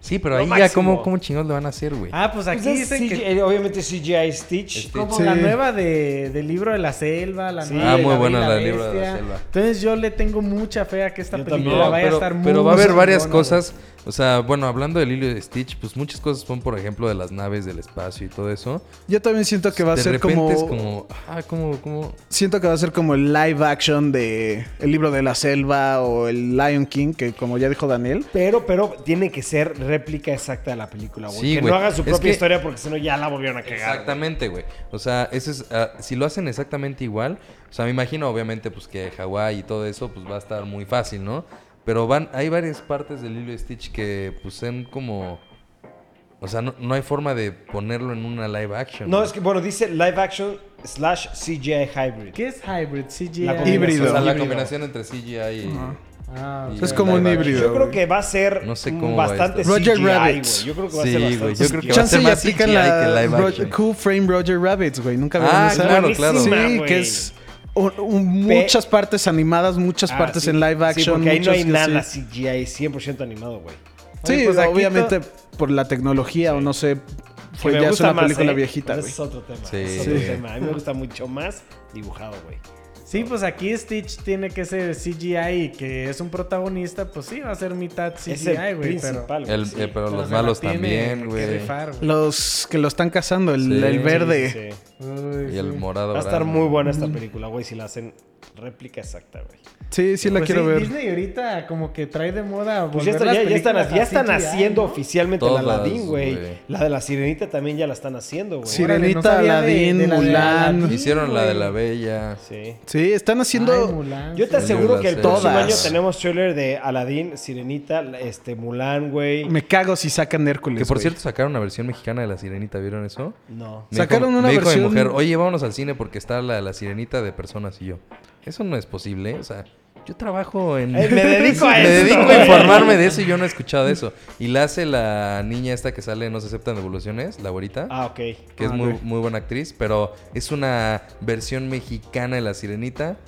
Sí, pero Lo ahí ya, máximo. ¿cómo, cómo chingados le van a hacer, güey? Ah, pues aquí Pues es dicen CGI, que eh, obviamente CGI Stitch. Stitch. como Sí. la nueva de, del libro de la selva, la Sí. nueva Ah, de muy buena la del libro de la Bestia. selva. Entonces yo le tengo mucha fe a que esta Yo película también. vaya pero, a estar muy pero va a haber varias chingona, cosas. O sea, bueno, hablando de Lilo y Stitch, pues muchas cosas son, por ejemplo, de las naves del espacio y todo eso. Yo también siento que va a de ser repente como, es como, ah, como, como... Siento que va a ser como el live action de El libro de la selva o el Lion King, que como ya dijo Daniel. Pero, pero tiene que ser réplica exacta de la película, güey. Sí, que güey. no haga su Es propia que- historia porque si no ya la volvieron a cagar. Exactamente, güey. O sea, ese es, ah, si lo hacen exactamente igual, o sea, me imagino obviamente pues que Hawái y todo eso pues va a estar muy fácil, ¿no? Pero van, hay varias partes de Lilo y Stitch que pues son como, o sea, no, no hay forma de ponerlo en una live action. No, güey. es que, bueno, dice live action slash CGI hybrid. ¿Qué es hybrid? CGI. La O Híbrido. sea, la combinación entre CGI y... Ah, Es como un híbrido. Yo creo que va a ser No sé cómo va bastante esto. Roger CGI, Rabbit. güey. Yo creo que va a Sí, ser güey, bastante yo creo que CGI. va a ser y más aplican CGI la que live action. Cool Frame Roger Rabbits, güey. Nunca vieron Ah, esa. claro, claro. Sí, que es un- muchas partes animadas, muchas Ah, partes sí. en live Sí, action. porque ahí no hay nada sí. CGI, 100% animado, güey. Sí, Oye, pues obviamente por la tecnología o no sé. Fue, ya es una más, película ¿eh? viejita, Pero güey. es otro tema. Sí. es otro Sí. tema. A mí me gusta mucho más dibujado, güey. Sí, pues aquí Stitch tiene que ser CGI y que es un protagonista, pues sí, va a ser mitad CGI, güey. Pero. El- sí. eh, pero pero los malos también, güey. Los que lo están cazando, el, Sí. el Sí, verde. Sí, sí. Uy, Y el morado. Va a estar grande. muy buena esta película, güey, si la hacen réplica exacta, güey. Sí, sí, la Pues quiero sí, ver. Disney ahorita como que trae de moda Pues ya, volver está- las ya- ya están, ya están haciendo ¿no? oficialmente Todas, la Aladdin, güey. La de la Sirenita también ya la están haciendo, güey. Órale, Sirenita, de- Aladdin, de la de Mulan. Hicieron la de la Bella. Sí. Sí, están haciendo. Ay, Mulan, Yo te sí. aseguro que el próximo Todas. año tenemos trailer de Aladdin, Sirenita, este, Mulan, güey. Me cago si sacan Hércules. Que por cierto sacaron una versión mexicana de la Sirenita, ¿vieron eso? No. Me Sacaron dijo, una me dijo versión- mi mujer, oye, vámonos al cine porque está la, la Sirenita de personas y yo. Eso no es posible, o sea, yo trabajo en... Eh, me dedico a Me esto, dedico a informarme de eso y yo no he escuchado de eso. Y la hace la niña esta que sale No se aceptan devoluciones, la güerita. Ah, ok. que es Ah, muy, muy buena actriz, pero es una versión mexicana de La Sirenita.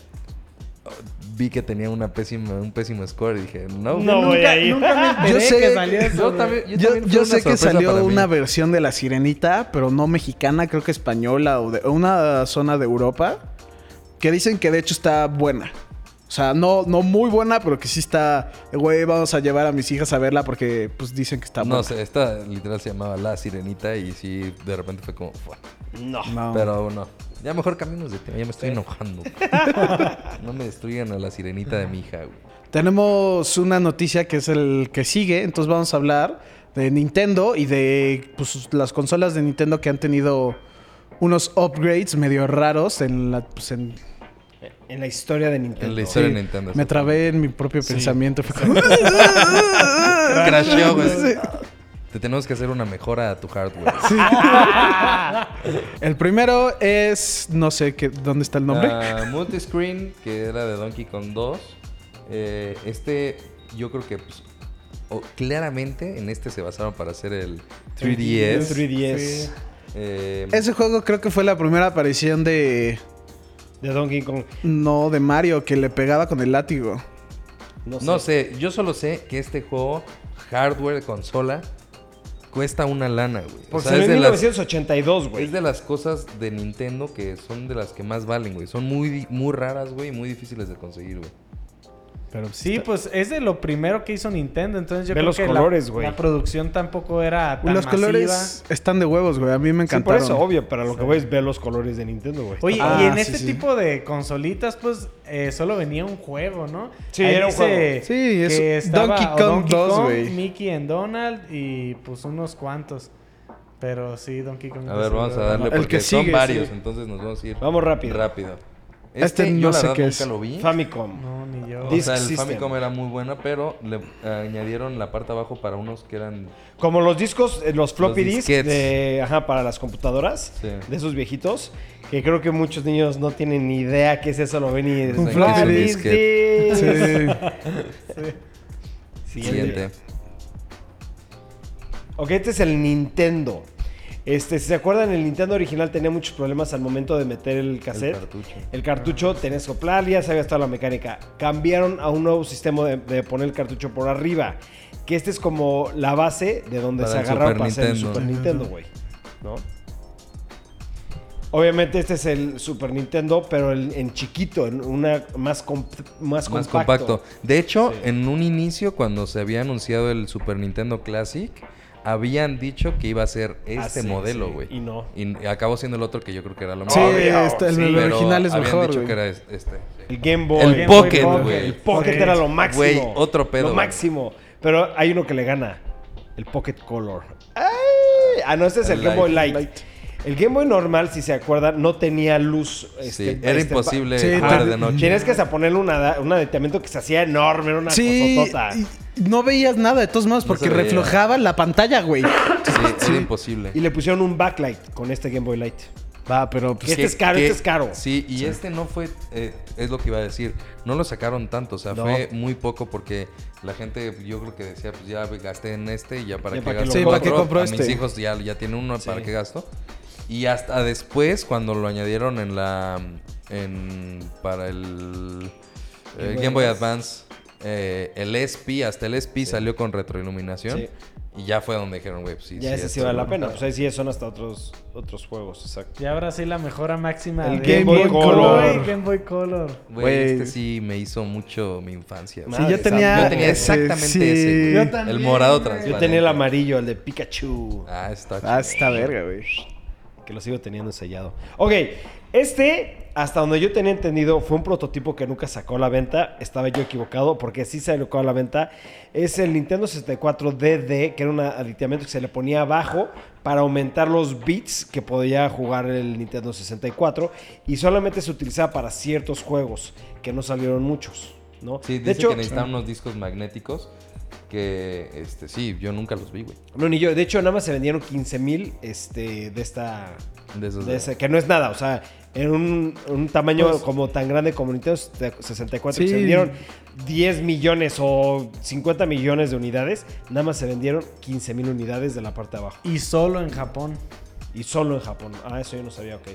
Vi que tenía una pésima, un pésimo score y dije, no, No güey. voy a ir. Nunca me enteré Yo sé que salió eso. Yo güey. también, yo sé que salió mí. una versión de La Sirenita, pero no mexicana, creo que española o de una zona de Europa, que dicen que de hecho está buena. O sea, no, no muy buena, pero que sí está, güey, vamos a llevar a mis hijas a verla porque pues dicen que está buena. No sé, esta literal se llamaba La Sirenita y sí, de repente fue como... "Fua". No. No. Pero no. Ya mejor cambios de tema, ya me estoy enojando. no me destruyan a la sirenita de mi hija, güey. Tenemos una noticia que es el que sigue, entonces vamos a hablar de Nintendo y de pues, las consolas de Nintendo que han tenido unos upgrades medio raros en la... pues, en- En la historia de Nintendo. En la historia Sí, de Nintendo. me trabé en mi propio pensamiento. Fue como- Crasheó, güey. Te tenemos que hacer una mejora a tu hardware. El primero es, no sé qué, dónde está el nombre. Ah, multiscreen, que era de Donkey Kong 2. Eh, este, yo creo que pues, claramente en este se basaron para hacer el 3DS. 3DS. Eh, Ese juego creo que fue la primera aparición de, De Donkey Kong. no, de Mario, que le pegaba con el látigo. No sé. no sé, yo solo sé que este juego, hardware, consola, cuesta una lana, güey. O Porque sea, es de las- 1982, güey. Es de las cosas de Nintendo que son de las que más valen, güey. Son muy, muy raras, güey, y muy difíciles de conseguir, güey. Pero sí, pues es de lo primero que hizo Nintendo. Entonces yo Ve creo los que colores, la, güey. la producción tampoco era tan Los masiva. colores están de huevos, güey. A mí me Sí, por encantaron. eso, obvio, pero lo que voy es ver los colores de Nintendo, güey. Oye, Ah, y en sí, este sí. tipo de consolitas, pues eh, solo venía un juego, ¿no? Sí, Ahí era un dice juego. Sí, es que estaba Donkey Kong Donkey 2, Kong, güey. Mickey and Donald y pues unos cuantos. Pero sí, Donkey Kong. A ver, vamos a darle El porque que son varios, sí. entonces nos vamos a ir Vamos rápido. rápido. Este Este, no yo la sé verdad qué nunca es. lo vi. Famicom. No, ni yo. O Disc sea, el System. Famicom era muy buena, pero le eh, añadieron la parte abajo para unos que eran Como los discos, eh, los floppy disks de, ajá, para las computadoras, Sí. de esos viejitos, que creo que muchos niños no tienen ni idea qué es eso, lo ven y Un "What floppy is disquete". this?" Sí. siguiente. Ok, este es el Nintendo. Este, si se acuerdan, el Nintendo original tenía muchos problemas al momento de meter el cassette. cartucho. El cartucho tenías que soplar, ya sabía toda la mecánica. Cambiaron a un nuevo sistema de, de poner el cartucho por arriba. Que este es como la base de donde Para se el agarraron para hacer el. Super Nintendo, güey. ¿No? Obviamente este es el Super Nintendo, pero el- en chiquito, en una más, comp- más, Más compacto. compacto. De hecho, Sí. en un inicio, cuando se había anunciado el Super Nintendo Classic, habían dicho que iba a ser este Ah, sí, modelo, sí. güey. Y no. Y acabó siendo el otro que yo creo que era lo Sí, mejor. Obvio, este, el, sí, original es habían mejor, dicho güey. que era es- este. sí. El Game Boy. El Game Pocket, güey. El Pocket era lo máximo. Güey, otro pedo, Lo máximo. Pero hay uno que le gana. El Pocket Color. ¡Ay! Ah, no, este es el, El Game Boy Light. Light. El Game Boy normal, si se acuerdan, no tenía luz. Sí, este, era este, imposible Sí, jugar de noche. Tienes que ponerle una, un aditamiento que se hacía enorme, era una Sí, cosotota. No veías nada de todos modos porque se veía. reflejaba la pantalla, güey. Sí, era imposible. Y le pusieron un backlight con este Game Boy Light. Va, pero pues, Este es caro, este es caro. Sí, y este no fue, eh, es lo que iba a decir, no lo sacaron tanto, o sea, No. fue muy poco porque la gente, yo creo que decía, pues ya gasté en este y ya para Ya qué para qué gasto lo Sí, ¿para qué otro? compro A mis este? hijos ya, ya tienen uno, Sí. ¿para qué gasto? Y hasta después, cuando lo añadieron en la, en, para el, el Game Boy Game Boy Advance. Eh, el SP, hasta el SP salió con retroiluminación. Sí. Y ya fue donde dijeron, güey, pues sí. ya ese sí vale la pena. Pues ahí sí son hasta otros, otros juegos, exacto. Y ahora sí la mejora máxima. El de Game Boy Color. Boy, Game Boy Color. Güey, este sí me hizo mucho mi infancia. sí, yo tenía, santa. Yo tenía ese, exactamente sí. ese. Yo también, el morado transparente. Yo tenía el amarillo, el de Pikachu. Ah, está Ah, está verga, güey. Que lo sigo teniendo sellado. Ok, este, hasta donde yo tenía entendido, fue un prototipo que nunca sacó a la venta. Estaba yo equivocado porque sí sacó a la venta. Es el Nintendo 64 DD, que era un aditamento que se le ponía abajo para aumentar los bits que podía jugar el Nintendo 64. Y solamente se utilizaba para ciertos juegos, que no salieron muchos. ¿no? Sí, dice que necesitaban unos discos magnéticos que, este, sí, yo nunca los vi, güey. No, ni yo. De hecho, nada más se vendieron 15 mil este, de esta. De esos de ese- que no es nada, o sea, en un, un tamaño Pues- como tan grande como Nintendo 64, que Sí. se vendieron 10 millones o 50 millones de unidades, nada más se vendieron 15 mil unidades de la parte de abajo. Y solo en Japón. Y solo en Japón. Ah, eso yo no sabía, ok.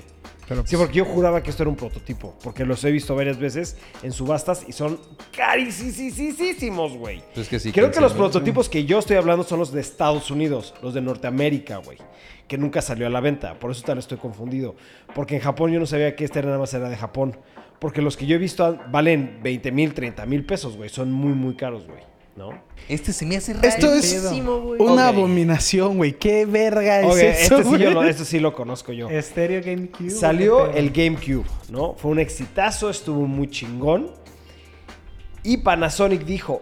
Pero, Sí, porque yo juraba que esto era un prototipo, porque los he visto varias veces en subastas y son carísimos, güey. Pues que sí, Creo que 15 los prototipos que yo estoy hablando son los de Estados Unidos, los de Norteamérica, güey. Que nunca salió a la venta. Por eso tal estoy confundido. Porque en Japón yo no sabía que este nada más era de Japón. Porque los que yo he visto valen 20 mil, 30 mil pesos, güey. Son muy, muy caros, güey. ¿No? Este se me hace Esto raro. es güey. una abominación, güey. ¿Qué verga es Ok, eso, este, sí yo lo, este sí lo conozco yo. Stereo GameCube. Salió el GameCube, ¿no? Fue un exitazo, estuvo muy chingón. Y Panasonic dijo,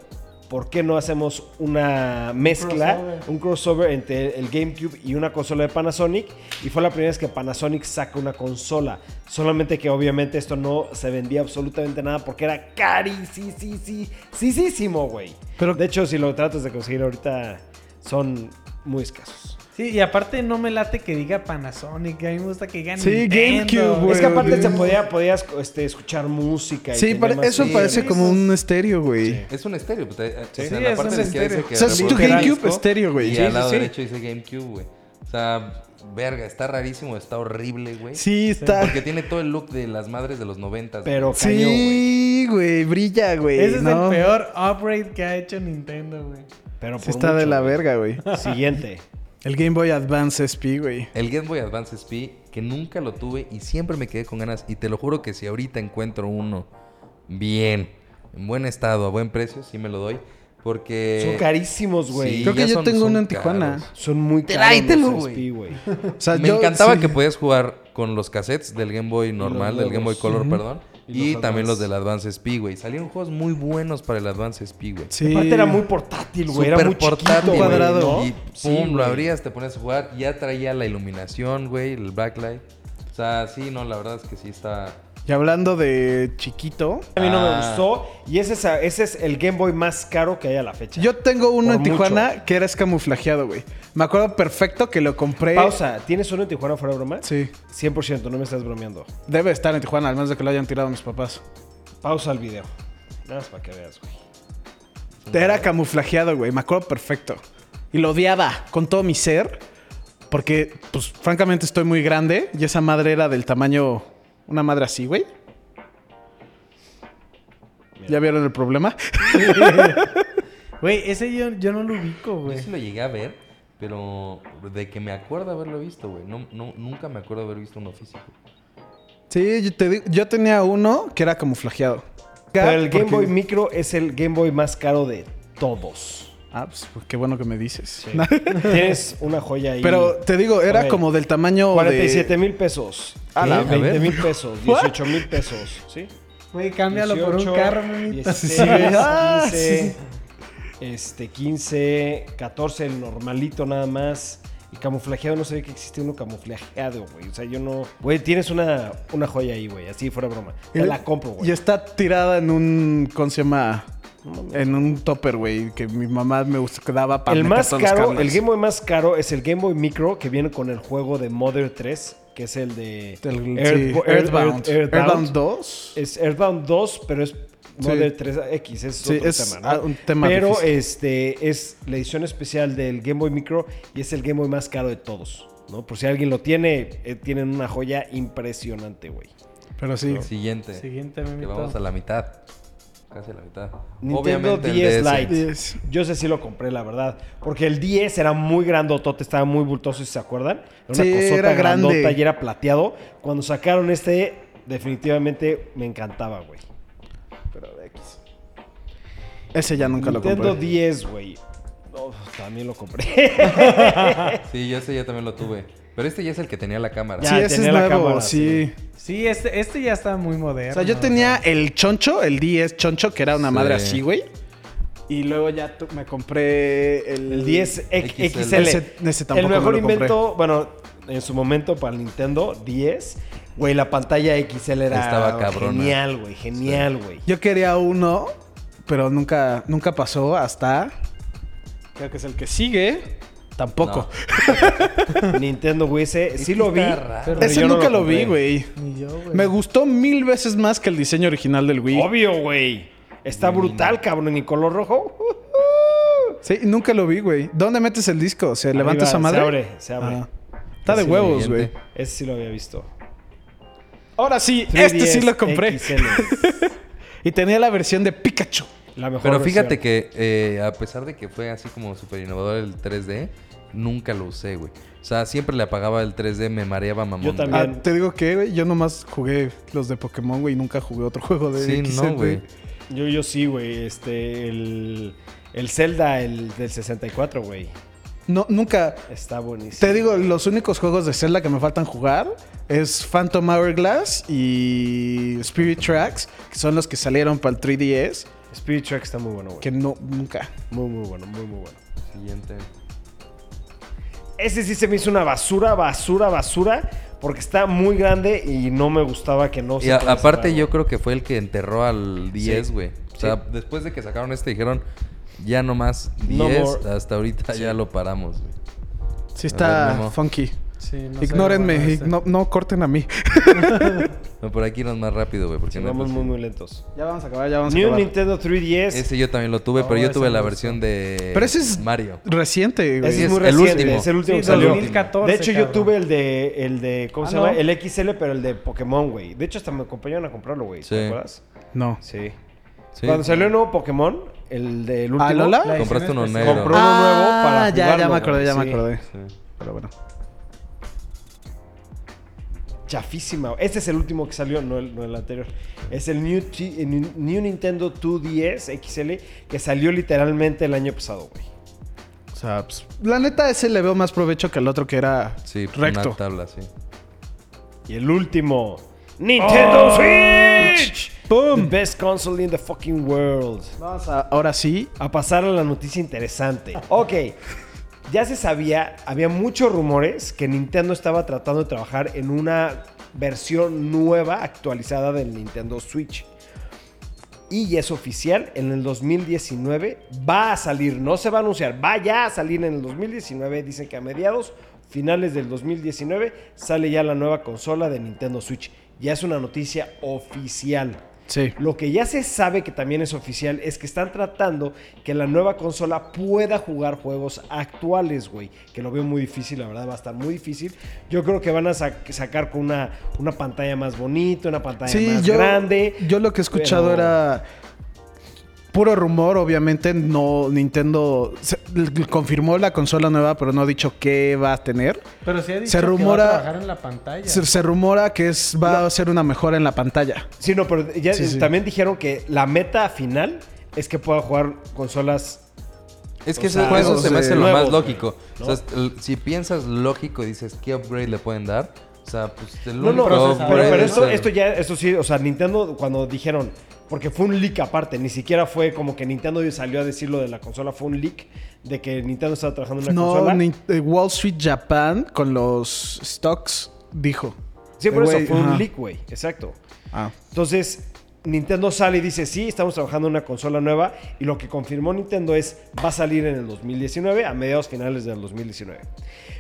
¿por qué no hacemos una mezcla, crossover. un crossover entre el GameCube y una consola de Panasonic? Y fue la primera vez que Panasonic saca una consola. Solamente que obviamente esto no se vendía absolutamente nada porque era carísimo, güey. Pero- de hecho, si lo tratas de conseguir ahorita, son muy escasos. Sí, y aparte no me late que diga Panasonic. A mí me gusta que diga Sí, Nintendo. GameCube, güey. es que aparte se podía, podías este, escuchar música. y Sí, eso sí, parece sí, como sí. un estéreo, güey. Sí. Es un estéreo. pues, eh, Sí. o sea, Sí, en la es parte un dice estéreo. que O sea, es tu GameCube estéreo, güey. Y Sí, al sí, lado sí. derecho dice GameCube, güey. O sea, verga, está rarísimo, está horrible, güey. Sí, está. Porque tiene todo el look de las madres de los noventas. Pero cañón, güey. Sí, güey, brilla, güey. Ese es el peor upgrade que ha hecho Nintendo, güey. Pero Sí por está de la verga, güey. Siguiente. El Game Boy Advance SP, güey. El Game Boy Advance SP, que nunca lo tuve y siempre me quedé con ganas. Y te lo juro que si ahorita encuentro uno bien, en buen estado, a buen precio, sí me lo doy. Porque. Son carísimos, güey. Sí, Creo que yo son- tengo son uno en Tijuana. caros. Son muy caros. Tráetelo, los güey. SP, güey. O sea, me yo- encantaba sí. que podías jugar con los cassettes del Game Boy normal, del Game Boy. Color, perdón. Y, los también los Advance. del Advance SP, güey. Salieron juegos muy buenos para el Advance SP, güey. Sí. Aparte era muy portátil, güey. Era muy portátil, chiquito, cuadrado. ¿no? Y pum, Sí, lo abrías, te ponías a jugar. Ya traía la iluminación, güey, el backlight. O sea, sí, no, la verdad es que sí está... Y hablando de chiquito, A mí no me Ah. gustó. Y ese es, ese es el Game Boy más caro que hay a la fecha. yo tengo uno Por en Tijuana que era escamuflajeado, güey. Me acuerdo perfecto que lo compré. Pausa. ¿Tienes uno en Tijuana fuera de broma? Sí. 100%, no me estás bromeando. Debe estar en Tijuana, al menos de que lo hayan tirado mis papás. Pausa el video. Nada más para que veas, güey. Era camuflajeado, güey. Me acuerdo perfecto. Y lo odiaba con todo mi ser. Porque, pues, francamente estoy muy grande. Y esa madre era del tamaño... Una madre así, güey. ¿Ya vieron el problema? Güey, ese yo, yo no lo ubico, Yo güey. sí lo llegué a ver, pero de que me acuerdo haberlo visto, güey. No, no, nunca me acuerdo haber visto uno físico. Sí, yo, te digo- yo tenía uno que era camuflajeado. Pero el Game Porque- Boy Micro es el Game Boy más caro de todos. Ah, pues qué bueno que me dices. Tienes una joya ahí. Pero te digo, era Ok. como del tamaño 47 de... mil pesos. A la- ¿Qué? a ver. 20 mil pesos. 18 mil pesos. ¿Sí? Güey, cámbialo por un 18, carro, manito. 16, Ah, 15, este, 15, 14 el normalito nada más. Y camuflajeado, no sabía que existe uno camuflajeado, güey. O sea, yo no... Güey, tienes una, una joya ahí, güey. Así fuera broma. Te la compro, güey. Y está tirada en un... ¿Cómo se llama? En un topper, güey. Que mi mamá me daba para El más caro, el Game Boy más caro es el Game Boy Micro que viene con el juego de Mother 3, que es el de El- Earth- sí, Earth- Earthbound. Earth- Earthbound. Earthbound 2. Es Earthbound 2, pero es Mother 3X, es Sí, otro es, tema, ¿no? un tema pero difícil. este es la edición especial del Game Boy Micro y es el Game Boy más caro de todos, ¿no? Por si alguien lo tiene, eh, tienen una joya impresionante, güey. Pero sí. Siguiente. Siguiente, Que memito. vamos a la mitad. Casi a la mitad. Nintendo Obviamente el 10 DS. Lite. 10. Yo sé si lo compré, la verdad. Porque el 10 era muy grandotote, estaba muy bultoso, si se acuerdan. Era una Sí, cosota era grande. grandota y era plateado. Cuando sacaron este, definitivamente me encantaba, güey. Ese ya nunca Nintendo lo compré. 10, güey. Oh, también lo compré. Sí, yo ese ya también lo tuve. Pero este ya es el que tenía la cámara. Ya, sí, ese es tenía la nuevo, cámara, sí. Sí, este, este ya está muy moderno. O sea, yo tenía el choncho, el 10 choncho, que era una Sí. madre así, güey. Y luego ya me compré el, El 10 X- XL. XL. Ese- ese tampoco el me mejor lo compré. invento, bueno, en su momento para el Nintendo 10, güey, la pantalla XL era Estaba cabrona. genial, güey, genial, güey. Yo quería uno, pero nunca, nunca pasó hasta. Creo que es el que sigue. Tampoco. Nintendo, güey, ese sí lo vi. pero Ese yo no nunca lo, vi, güey. Ni yo, güey. Me gustó mil veces más que el diseño original del Wii. Obvio, güey. Está brutal, cabrón, y color rojo. Sí, nunca lo vi, güey. ¿Dónde metes el disco? ¿Se levanta Arriba, esa madre? Se abre, se abre. Ah. Está de huevos, güey. Ese sí lo había visto. Ahora sí, 3DS este sí lo compré. Y tenía la versión de Pikachu. La mejor Pero fíjate versión. que eh, a pesar de que fue así como súper innovador el 3D, nunca lo usé, güey. O sea, siempre le apagaba el 3D, me mareaba mamón. Yo también. Ah, te digo que, güey, yo nomás jugué los de Pokémon, güey, y nunca jugué otro juego de Sí, no, güey. Yo, yo sí, güey. Este, el, el Zelda, el del 64, güey. No, nunca. Está buenísimo. Te digo, los únicos juegos de Zelda que me faltan jugar es Phantom Hourglass y Spirit Tracks, que son los que salieron para el 3DS, Spirit Track está muy bueno, güey. que no, nunca. Muy, muy bueno, muy, muy bueno. Siguiente. Ese sí se me hizo una basura, basura, basura. Porque está muy grande y no me gustaba que no Y se aparte cerrar, yo creo que fue el que enterró al 10, güey. O sea, después de que sacaron este dijeron, ya no más 10, No hasta ahorita ya lo paramos, güey. Sí A está ver, funky. Sí, no Ignórenme, no, no corten a mí. No, por aquí nos más rápido, güey, porque Sí, no vamos muy, muy lentos. Ya vamos a acabar, ya vamos a New acabar. Nintendo 3DS. Ese yo también lo tuve, Oh, pero yo tuve la versión de Pero ese es- Mario. Reciente, güey. Ese es es muy el reciente, último. es el último Sí, que salió. 2014, De hecho, yo tuve el de, el de, ¿cómo Ah, se llama? ¿no? El XL, pero el de Pokémon, güey. De hecho, hasta me acompañaron a comprarlo, güey. Sí. ¿Te acuerdas? No. Sí. Sí. Cuando salió el nuevo Pokémon, el del último, ¿Ah, Lola? La Compraste uno especial. negro. compró uno nuevo para Ah, ya, ya jugarlo, me acordé, ya me acordé. Sí. Pero bueno. Chafísima. Este es el último que salió, no el, no el anterior. Es el New, T- el New Nintendo 2DS XL que salió literalmente el año pasado, güey. O sea, pues, la neta ese le veo más provecho que el otro que era Sí, recto. una tabla, sí. Y el último, Nintendo Switch. ¡Pum! The best console in the fucking world. Vamos a- ahora sí. A pasar a la noticia interesante. Ok. Ya se sabía, había muchos rumores que Nintendo estaba tratando de trabajar en una versión nueva, actualizada del Nintendo Switch. Y ya es oficial, en el 2019 va a salir, no se va a anunciar, va ya a salir en el 2019. Dicen que a mediados, finales del 2019, sale ya la nueva consola de Nintendo Switch. Ya es una noticia oficial. Sí. Lo que ya se sabe que también es oficial es que están tratando que la nueva consola pueda jugar juegos actuales, güey. Que lo veo muy difícil, la verdad va a estar muy difícil. Yo creo que van a sac- sacar con una, una pantalla más bonita, una pantalla Sí, más yo, grande. yo lo que he escuchado pero- era puro rumor, obviamente. No, Nintendo se- confirmó la consola nueva, pero no ha dicho qué va a tener. Pero sí ha dicho Se que rumora- va a trabajar en la pantalla. Se, se rumora que es, va a ser una mejora en la pantalla. Sí, no, pero ya Sí, sí. también dijeron que la meta final es que pueda jugar consolas. Es que O eso, sea, eso se me hace lo más lógico. ¿no? O sea, si piensas lógico y dices, ¿qué upgrade le pueden dar? O sea, pues el No, no, pero, pero es esto, esto ya, esto sí, o sea, Nintendo cuando dijeron, porque fue un leak aparte, ni siquiera fue como que Nintendo salió a decir lo de la consola, fue un leak de que Nintendo estaba trabajando en una No, consola. Nin- eh, Wall Street Japan con los stocks dijo. Sí, por Eh, eso fue un leak, güey, exacto. Ah. Entonces, Nintendo sale y dice, sí, estamos trabajando en una consola nueva. Y lo que confirmó Nintendo es, va a salir en el 2019, a mediados finales del 2019.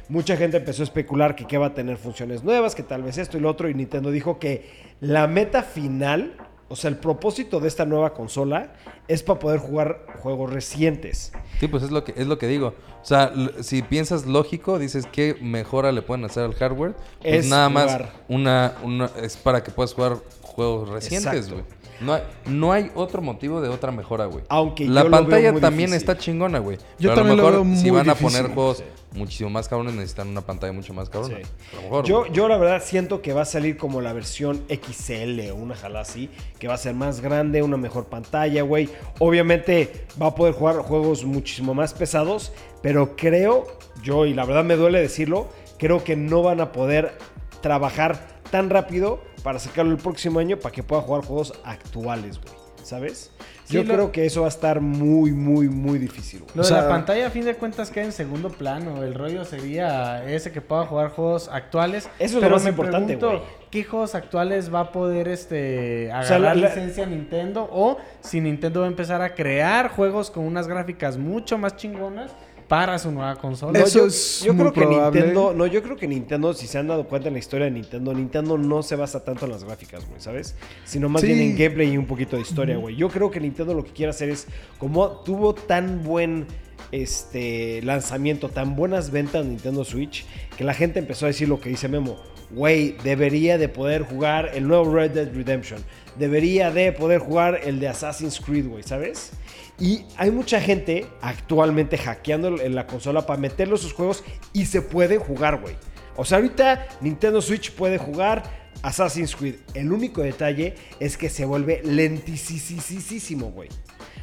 Mucha gente empezó a especular que, que va a tener funciones nuevas, que tal vez esto y lo otro. Y Nintendo dijo que la meta final, o sea, el propósito de esta nueva consola es para poder jugar juegos recientes. Sí, pues es lo que es lo que digo. O sea, si piensas lógico, dices qué mejora le pueden hacer al hardware, pues Es nada más jugar. una, una es para que puedas jugar juegos recientes, güey. No hay, no hay otro motivo de otra mejora, güey. Aunque la yo lo veo pantalla muy también difícil. está chingona, güey. Yo Pero a también lo lo mejor veo si muy van a difícil. poner juegos muchísimo más cabrones necesitan una pantalla mucho más cabrona. Sí. A lo mejor. Yo, güey. yo la verdad siento que va a salir como la versión XL o una jala así, que va a ser más grande, una mejor pantalla, güey. Obviamente va a poder jugar juegos muchísimo más pesados, pero creo, yo, y la verdad me duele decirlo, creo que no van a poder trabajar tan rápido para sacarlo el próximo año para que pueda jugar juegos actuales, güey. ¿Sabes? Sí, Yo lo- creo que eso va a estar muy, muy, muy difícil, güey. Lo O de sea- la pantalla a fin de cuentas queda en segundo plano. El rollo sería ese que pueda jugar juegos actuales. Eso es lo más me importante, pregunto, güey. ¿Qué juegos actuales va a poder este agarrar sea, la- la- licencia Nintendo? O si Nintendo va a empezar a crear juegos con unas gráficas mucho más chingonas para su nueva consola. Eso yo, es yo muy creo que. Nintendo, no, yo creo que Nintendo, si se han dado cuenta en la historia de Nintendo, Nintendo no se basa tanto en las gráficas, güey, ¿sabes? Sino más Sí. bien en gameplay y un poquito de historia, güey. Yo creo que Nintendo lo que quiere hacer es, como tuvo tan buen este lanzamiento, tan buenas ventas Nintendo Switch, que la gente empezó a decir lo que dice Memo. Güey, debería de poder jugar el nuevo Red Dead Redemption. Debería de poder jugar el de Assassin's Creed, güey, ¿sabes? Y hay mucha gente actualmente hackeando en la consola para meterle sus juegos y se puede jugar, güey. O sea, ahorita Nintendo Switch puede jugar Assassin's Creed. El único detalle es que se vuelve lentisísimo, güey.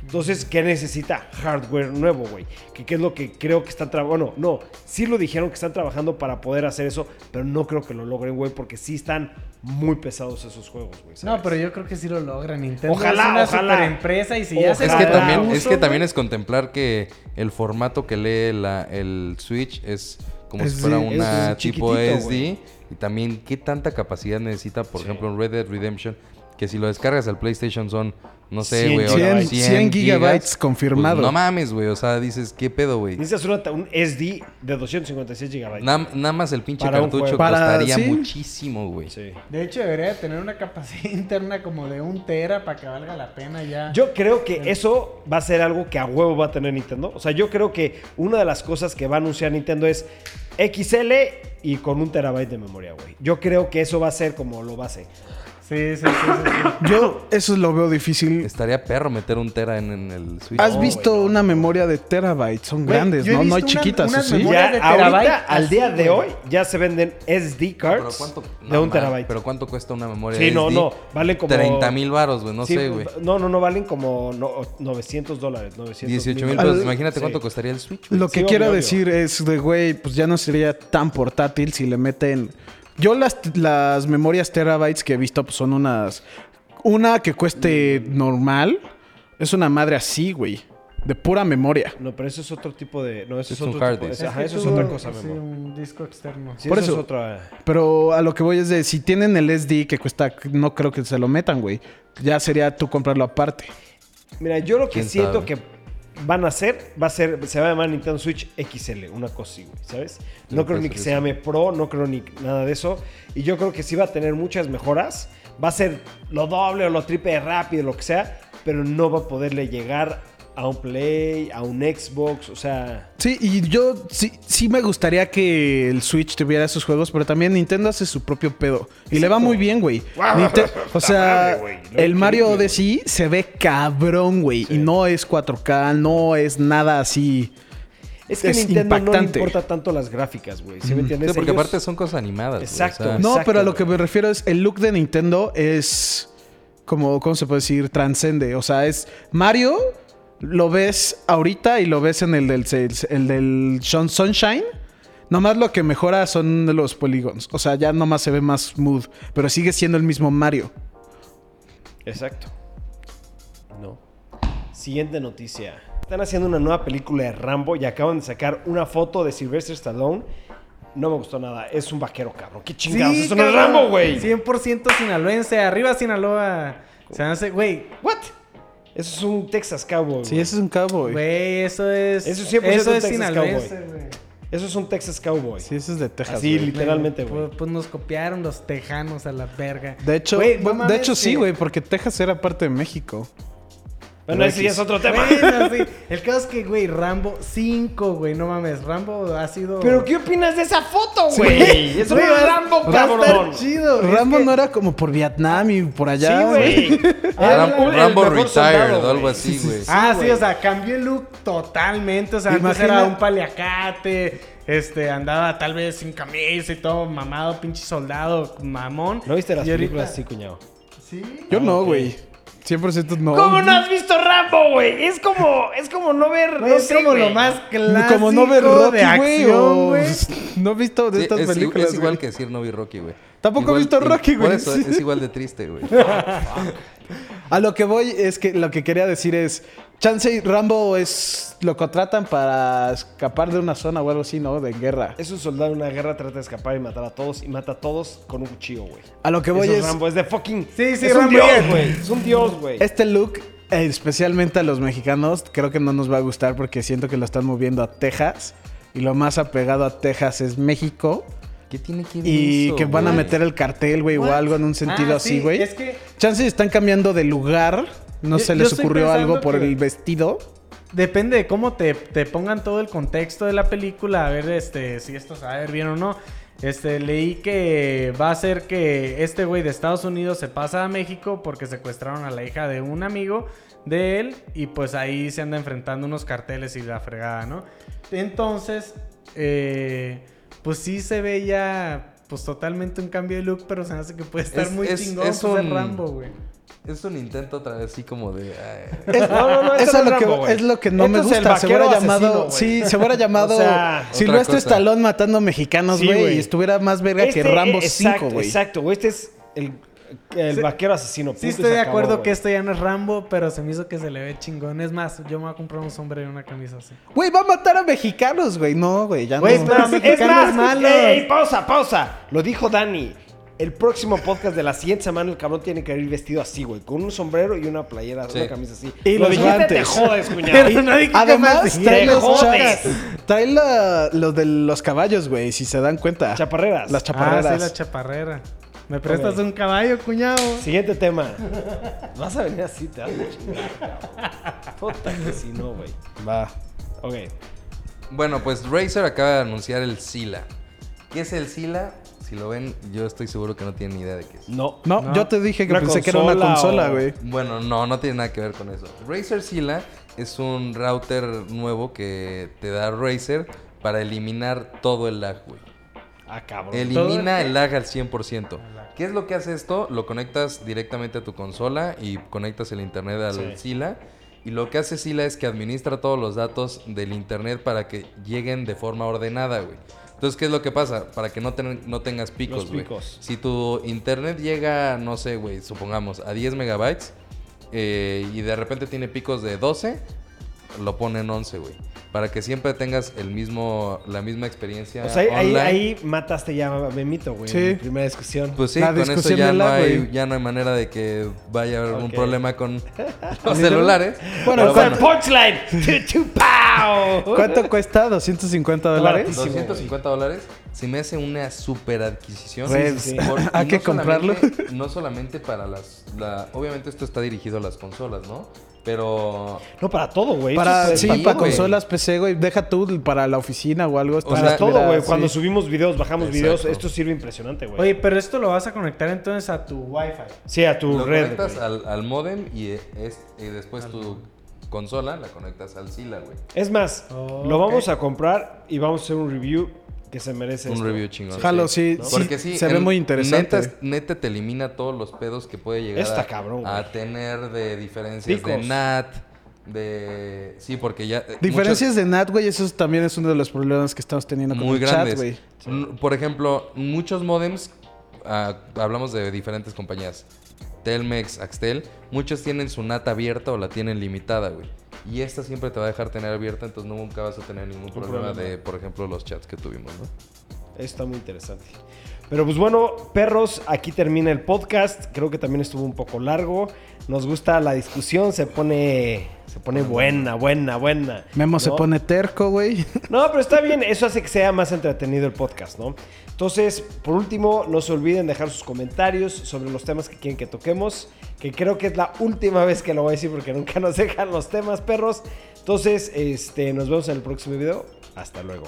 Entonces, ¿qué necesita? Hardware nuevo, güey. Que qué es lo que creo que están trabajando. Bueno, no, sí lo dijeron que están trabajando para poder hacer eso, pero no creo que lo logren, güey, porque sí están muy pesados esos juegos, güey. ¿sabes? No, pero yo creo que sí lo logra Nintendo. Ojalá, es una ojalá. super empresa y si ya se Es que también, es que también es contemplar que el formato que lee la, el Switch es como Es si fuera una es tipo SD. güey. Y también qué tanta capacidad necesita, por Sí. ejemplo, en Red Dead Redemption. Que si lo descargas al PlayStation son, no sé, 100 güey, gigabytes. ahora 100, 100 gigabytes gigas. confirmado. Pues no mames, güey. O sea, dices, ¿qué pedo, güey? Necesitas una- un SD de 256 GB. Nam- Nada más el pinche Para cartucho. Para- costaría sí. muchísimo, güey. Sí. De hecho, debería de tener una capacidad interna como de un tera para que valga la pena ya. Yo creo que eso va a ser algo que a huevo va a tener Nintendo. O sea, yo creo que una de las cosas que va a anunciar Nintendo es XL y con un terabyte de memoria, güey. Yo creo que eso va a ser como lo base. Sí, sí, sí, sí, sí. Yo eso lo veo difícil. Estaría perro meter un tera en, en el Switch. ¿Has No, visto no. una memoria de terabytes? Son Güey, grandes, ¿no? No hay chiquitas, unas ¿o sí? memorias Ya, de ahorita, terabyte al día de hoy, ya se venden SD cards Pero ¿cuánto, de no, un terabyte. Pero ¿cuánto cuesta una memoria Sí, no, SD? no, valen como- 30 mil baros, güey, no Sí, sé, güey. No, no, no, valen como no- 900 dólares. 900 18 mil pesos. Imagínate Sí. cuánto costaría el Switch. Lo que Sí, quiero obvio, decir es de, güey, pues ya no sería tan portátil si le meten... Yo las, las memorias terabytes que he visto pues son unas una que cueste normal es una madre así, güey. De pura memoria. No, pero eso es otro tipo de. No, eso es, Es un otro hard tipo de-. Ajá, eso es otra cosa, sí, Memo. un disco externo. Sí, Por eso, eso- es otra. Pero a lo que voy es de si tienen el SD que cuesta, no creo que se lo metan, güey. Ya sería tú comprarlo aparte. Mira, yo lo que ¿Quién siento sabe? que van a hacer va a ser, se va a llamar Nintendo Switch XL, una cosa así, güey, ¿sabes? No Sí, creo ni ser que se llame Pro, no creo ni nada de eso. Y yo creo que sí va a tener muchas mejoras. Va a ser lo doble o lo triple de rápido, lo que sea, pero no va a poderle llegar a un Play, a un Xbox, o sea... Sí, y yo sí, sí me gustaría que el Switch tuviera esos juegos, pero también Nintendo hace su propio pedo. Y le va muy bien, güey. O sea, madre, el Mario Odyssey se ve cabrón, güey. Y no es 4K, no es nada así. Es que Es Nintendo no le impactante. importa tanto las gráficas, güey. ¿Sí me entiendes? Sí, porque Ellos- aparte son cosas animadas. Exacto. o sea, No, Exacto, pero a lo que me refiero es el look de Nintendo es como, ¿cómo se puede decir? Transcende. O sea, es Mario, lo ves ahorita y lo ves en el del, el del Sun- Sunshine. Nomás lo que mejora son los polígonos. O sea, ya nomás se ve más smooth. Pero sigue siendo el mismo Mario. Exacto. No. Siguiente noticia. Están haciendo una nueva película de Rambo y acaban de sacar una foto de Sylvester Stallone. No me gustó nada. Es un vaquero, cabrón. ¿Qué chingados? Eso no es. Rambo, güey. 100% sinaloense. Arriba Sinaloa. Se hace, güey. ¿What? Eso es un Texas Cowboy. Sí, güey. ese es un cowboy. Güey, eso es. Eso es 100% eso es Texas Cowboy. güey. Eso es un Texas Cowboy. Sí, ese es de Texas. Así, güey. literalmente, güey. Pues, pues nos copiaron los tejanos a la verga. De hecho, no de hecho sí, que- güey, porque Texas era parte de México. Bueno, ese ya es otro tema. Bueno, sí. El caso es que, güey, Rambo 5, güey, no mames. Rambo ha sido. Pero ¿qué opinas de esa foto, güey? Eso no Güey, es Rambo, cabrón. chido. es Rambo que- no era como por Vietnam y por allá. Sí, güey. Rambo mejor Retired soldado, o algo güey. así, güey. Ah, sí, o sea, cambió el look totalmente. O sea, antes Imagina- era un paliacate. Este, andaba tal vez sin camisa y todo mamado, pinche soldado, mamón. ¿No viste las ahorita- películas así, cuñado? Sí. Yo no, güey. 100% no. ¿Cómo no has visto Rambo, güey? Es como, es como no ver. No, es como lo más clásico Como no ver Rocky, güey. o-. No he visto de Sí, estas es, películas. es igual que decir no vi Rocky, güey. Tampoco he visto Rocky, Por güey, eso sí. es igual de triste, güey. A lo que voy es que lo que quería decir es. Chance y Rambo es. Lo contratan para escapar de una zona o algo así, ¿no? De guerra. Es un soldado en una guerra, trata de escapar y matar a todos. Y mata a todos con un cuchillo, güey. A lo que voy Eso es. Rambo, es de fucking. Sí, sí, es Rambo un dios, güey. Es un dios, güey. Este look, especialmente a los mexicanos, creo que no nos va a gustar porque siento que lo están moviendo a Texas. Y lo más apegado a Texas es México. ¿Qué tiene que ver Y eso, que van a meter el cartel, güey, o algo en un sentido Ah, así, sí, güey. es que- Chances están cambiando de lugar. No Yo- se les ocurrió algo por que- el vestido. Depende de cómo te, te pongan todo el contexto de la película, a ver este, si esto se va a ver bien o no. Este, leí que va a ser que este güey de Estados Unidos se pasa a México porque secuestraron a la hija de un amigo de él y pues ahí se anda enfrentando unos carteles y la fregada, ¿no? Entonces, eh, pues sí se ve ya pues totalmente un cambio de look, pero se me hace que puede estar Es- muy es- chingón es pues, ser un- Rambo, güey. Es un intento otra vez así como de... ay, Es, No, no, no, eso no es, lo que, es lo que no Esto me es el gusta. Se hubiera llamado. sí, se hubiera llamado O sea, Silvestre. Stallone matando mexicanos, güey. y estuviera más verga que Este, Rambo eh, 5, exacto, güey. Exacto, güey. Este es el, el Sí. vaquero asesino. Sí punto, estoy de acabó, acuerdo que esto ya no es Rambo, pero se me hizo que se le ve chingón. Es más, yo me voy a comprar un sombrero y una camisa así. Güey, va a matar a mexicanos, güey. No, güey, ya no. pero- Es mexicanos más, malos. ey, ey, pausa, pausa. Lo dijo Dani. El próximo podcast de la siguiente semana el cabrón tiene que ir vestido así, güey. Con un sombrero y una playera, Sí. una camisa así. Y Lo los dijiste, te guantes. jodes, cuñado. Pero Además, más- trae te los jodes. Trae la, lo de los caballos, güey, si se dan cuenta. Chaparreras. Las Ah, chaparreras. sí, la chaparrera. ¿Me prestas un caballo, cuñado? Siguiente tema. Vas a venir así, te vas a chingar. Puta que si no, güey. Va. Ok. Bueno, pues Razer acaba de anunciar el Sila. ¿Qué es el Sila? Si lo ven, yo estoy seguro que no tienen ni idea de qué es. No. No, No. yo te dije que ¿Una pensé que era una consola o- güey. Bueno, no, no tiene nada que ver con eso. Razer Sila es un router nuevo que te da Razer para eliminar todo el lag, güey. Ah, cabrón. Elimina ¿Todo el el lag al 100%. ¿Qué es lo que hace esto? Lo conectas directamente a tu consola y conectas el internet al Sí. Sila. Y lo que hace Sila es que administra todos los datos del internet para que lleguen de forma ordenada, güey. Entonces, ¿qué es lo que pasa? Para que no, ten- no tengas picos, güey. Si tu internet llega, no sé, güey, supongamos, a 10 megabytes eh, y de repente tiene picos de 12, lo pone en 11, güey. Para que siempre tengas el mismo, la misma experiencia O sea, ahí, ahí, mataste ya a Memito, güey. Sí. en mi primera discusión. Pues sí, La con eso ya no, la, hay, güey. ya no hay manera de que vaya a haber un Ok. problema con los celulares. Bueno, sea, bueno, punchline. ¿Cuánto cuesta? ¿250 dólares? Baratísimo. 250 dólares se me hace una super adquisición. Güey, sí, sí. Por- hay que no comprarlo. No solamente para las... la- obviamente esto está dirigido a las consolas, ¿no? Pero... No, para todo, güey. Para, sí, para consolas, PC, güey. Deja tú para la oficina o algo. O Para sea, todo, güey. sí. Cuando subimos videos, bajamos videos, esto sirve impresionante, güey. Oye, pero esto lo vas a conectar entonces a tu Wi-Fi. sí, a tu lo red. conectas güey. al, al modem y, es, y después tu consola la conectas al SILA, güey. Es más, Oh, lo vamos a comprar y vamos a hacer un review que se merece. Un esto. review chingón. Jalo, sí, ¿no? sí, Porque sí, se ve muy interesante. Neta, neta te elimina todos los pedos que puede llegar Está a, cabrón, a tener de diferencias de. NAT, de... Sí, porque ya... eh, Diferencias de NAT, güey, eso también es uno de los problemas que estamos teniendo con muy el grandes. chat, güey. Mm, Por ejemplo, muchos modems, ah, hablamos de diferentes compañías, Telmex, Axtel, muchos tienen su NAT abierta o la tienen limitada, güey. Y esta siempre te va a dejar tener abierta, entonces nunca vas a tener ningún problema, problema. de, por ejemplo, los chats que tuvimos, ¿no? Está muy interesante. Pero pues bueno, perros, aquí termina el podcast. Creo que también estuvo un poco largo. Nos gusta la discusión, se pone se pone buena, buena, buena. Memo se pone terco, güey. No, pero está bien, eso hace que sea más entretenido el podcast, ¿no? Entonces, por último, no se olviden dejar sus comentarios sobre los temas que quieren que toquemos, que creo que es la última vez que lo voy a decir porque nunca nos dejan los temas, perros. Entonces, este, nos vemos en el próximo video. Hasta luego.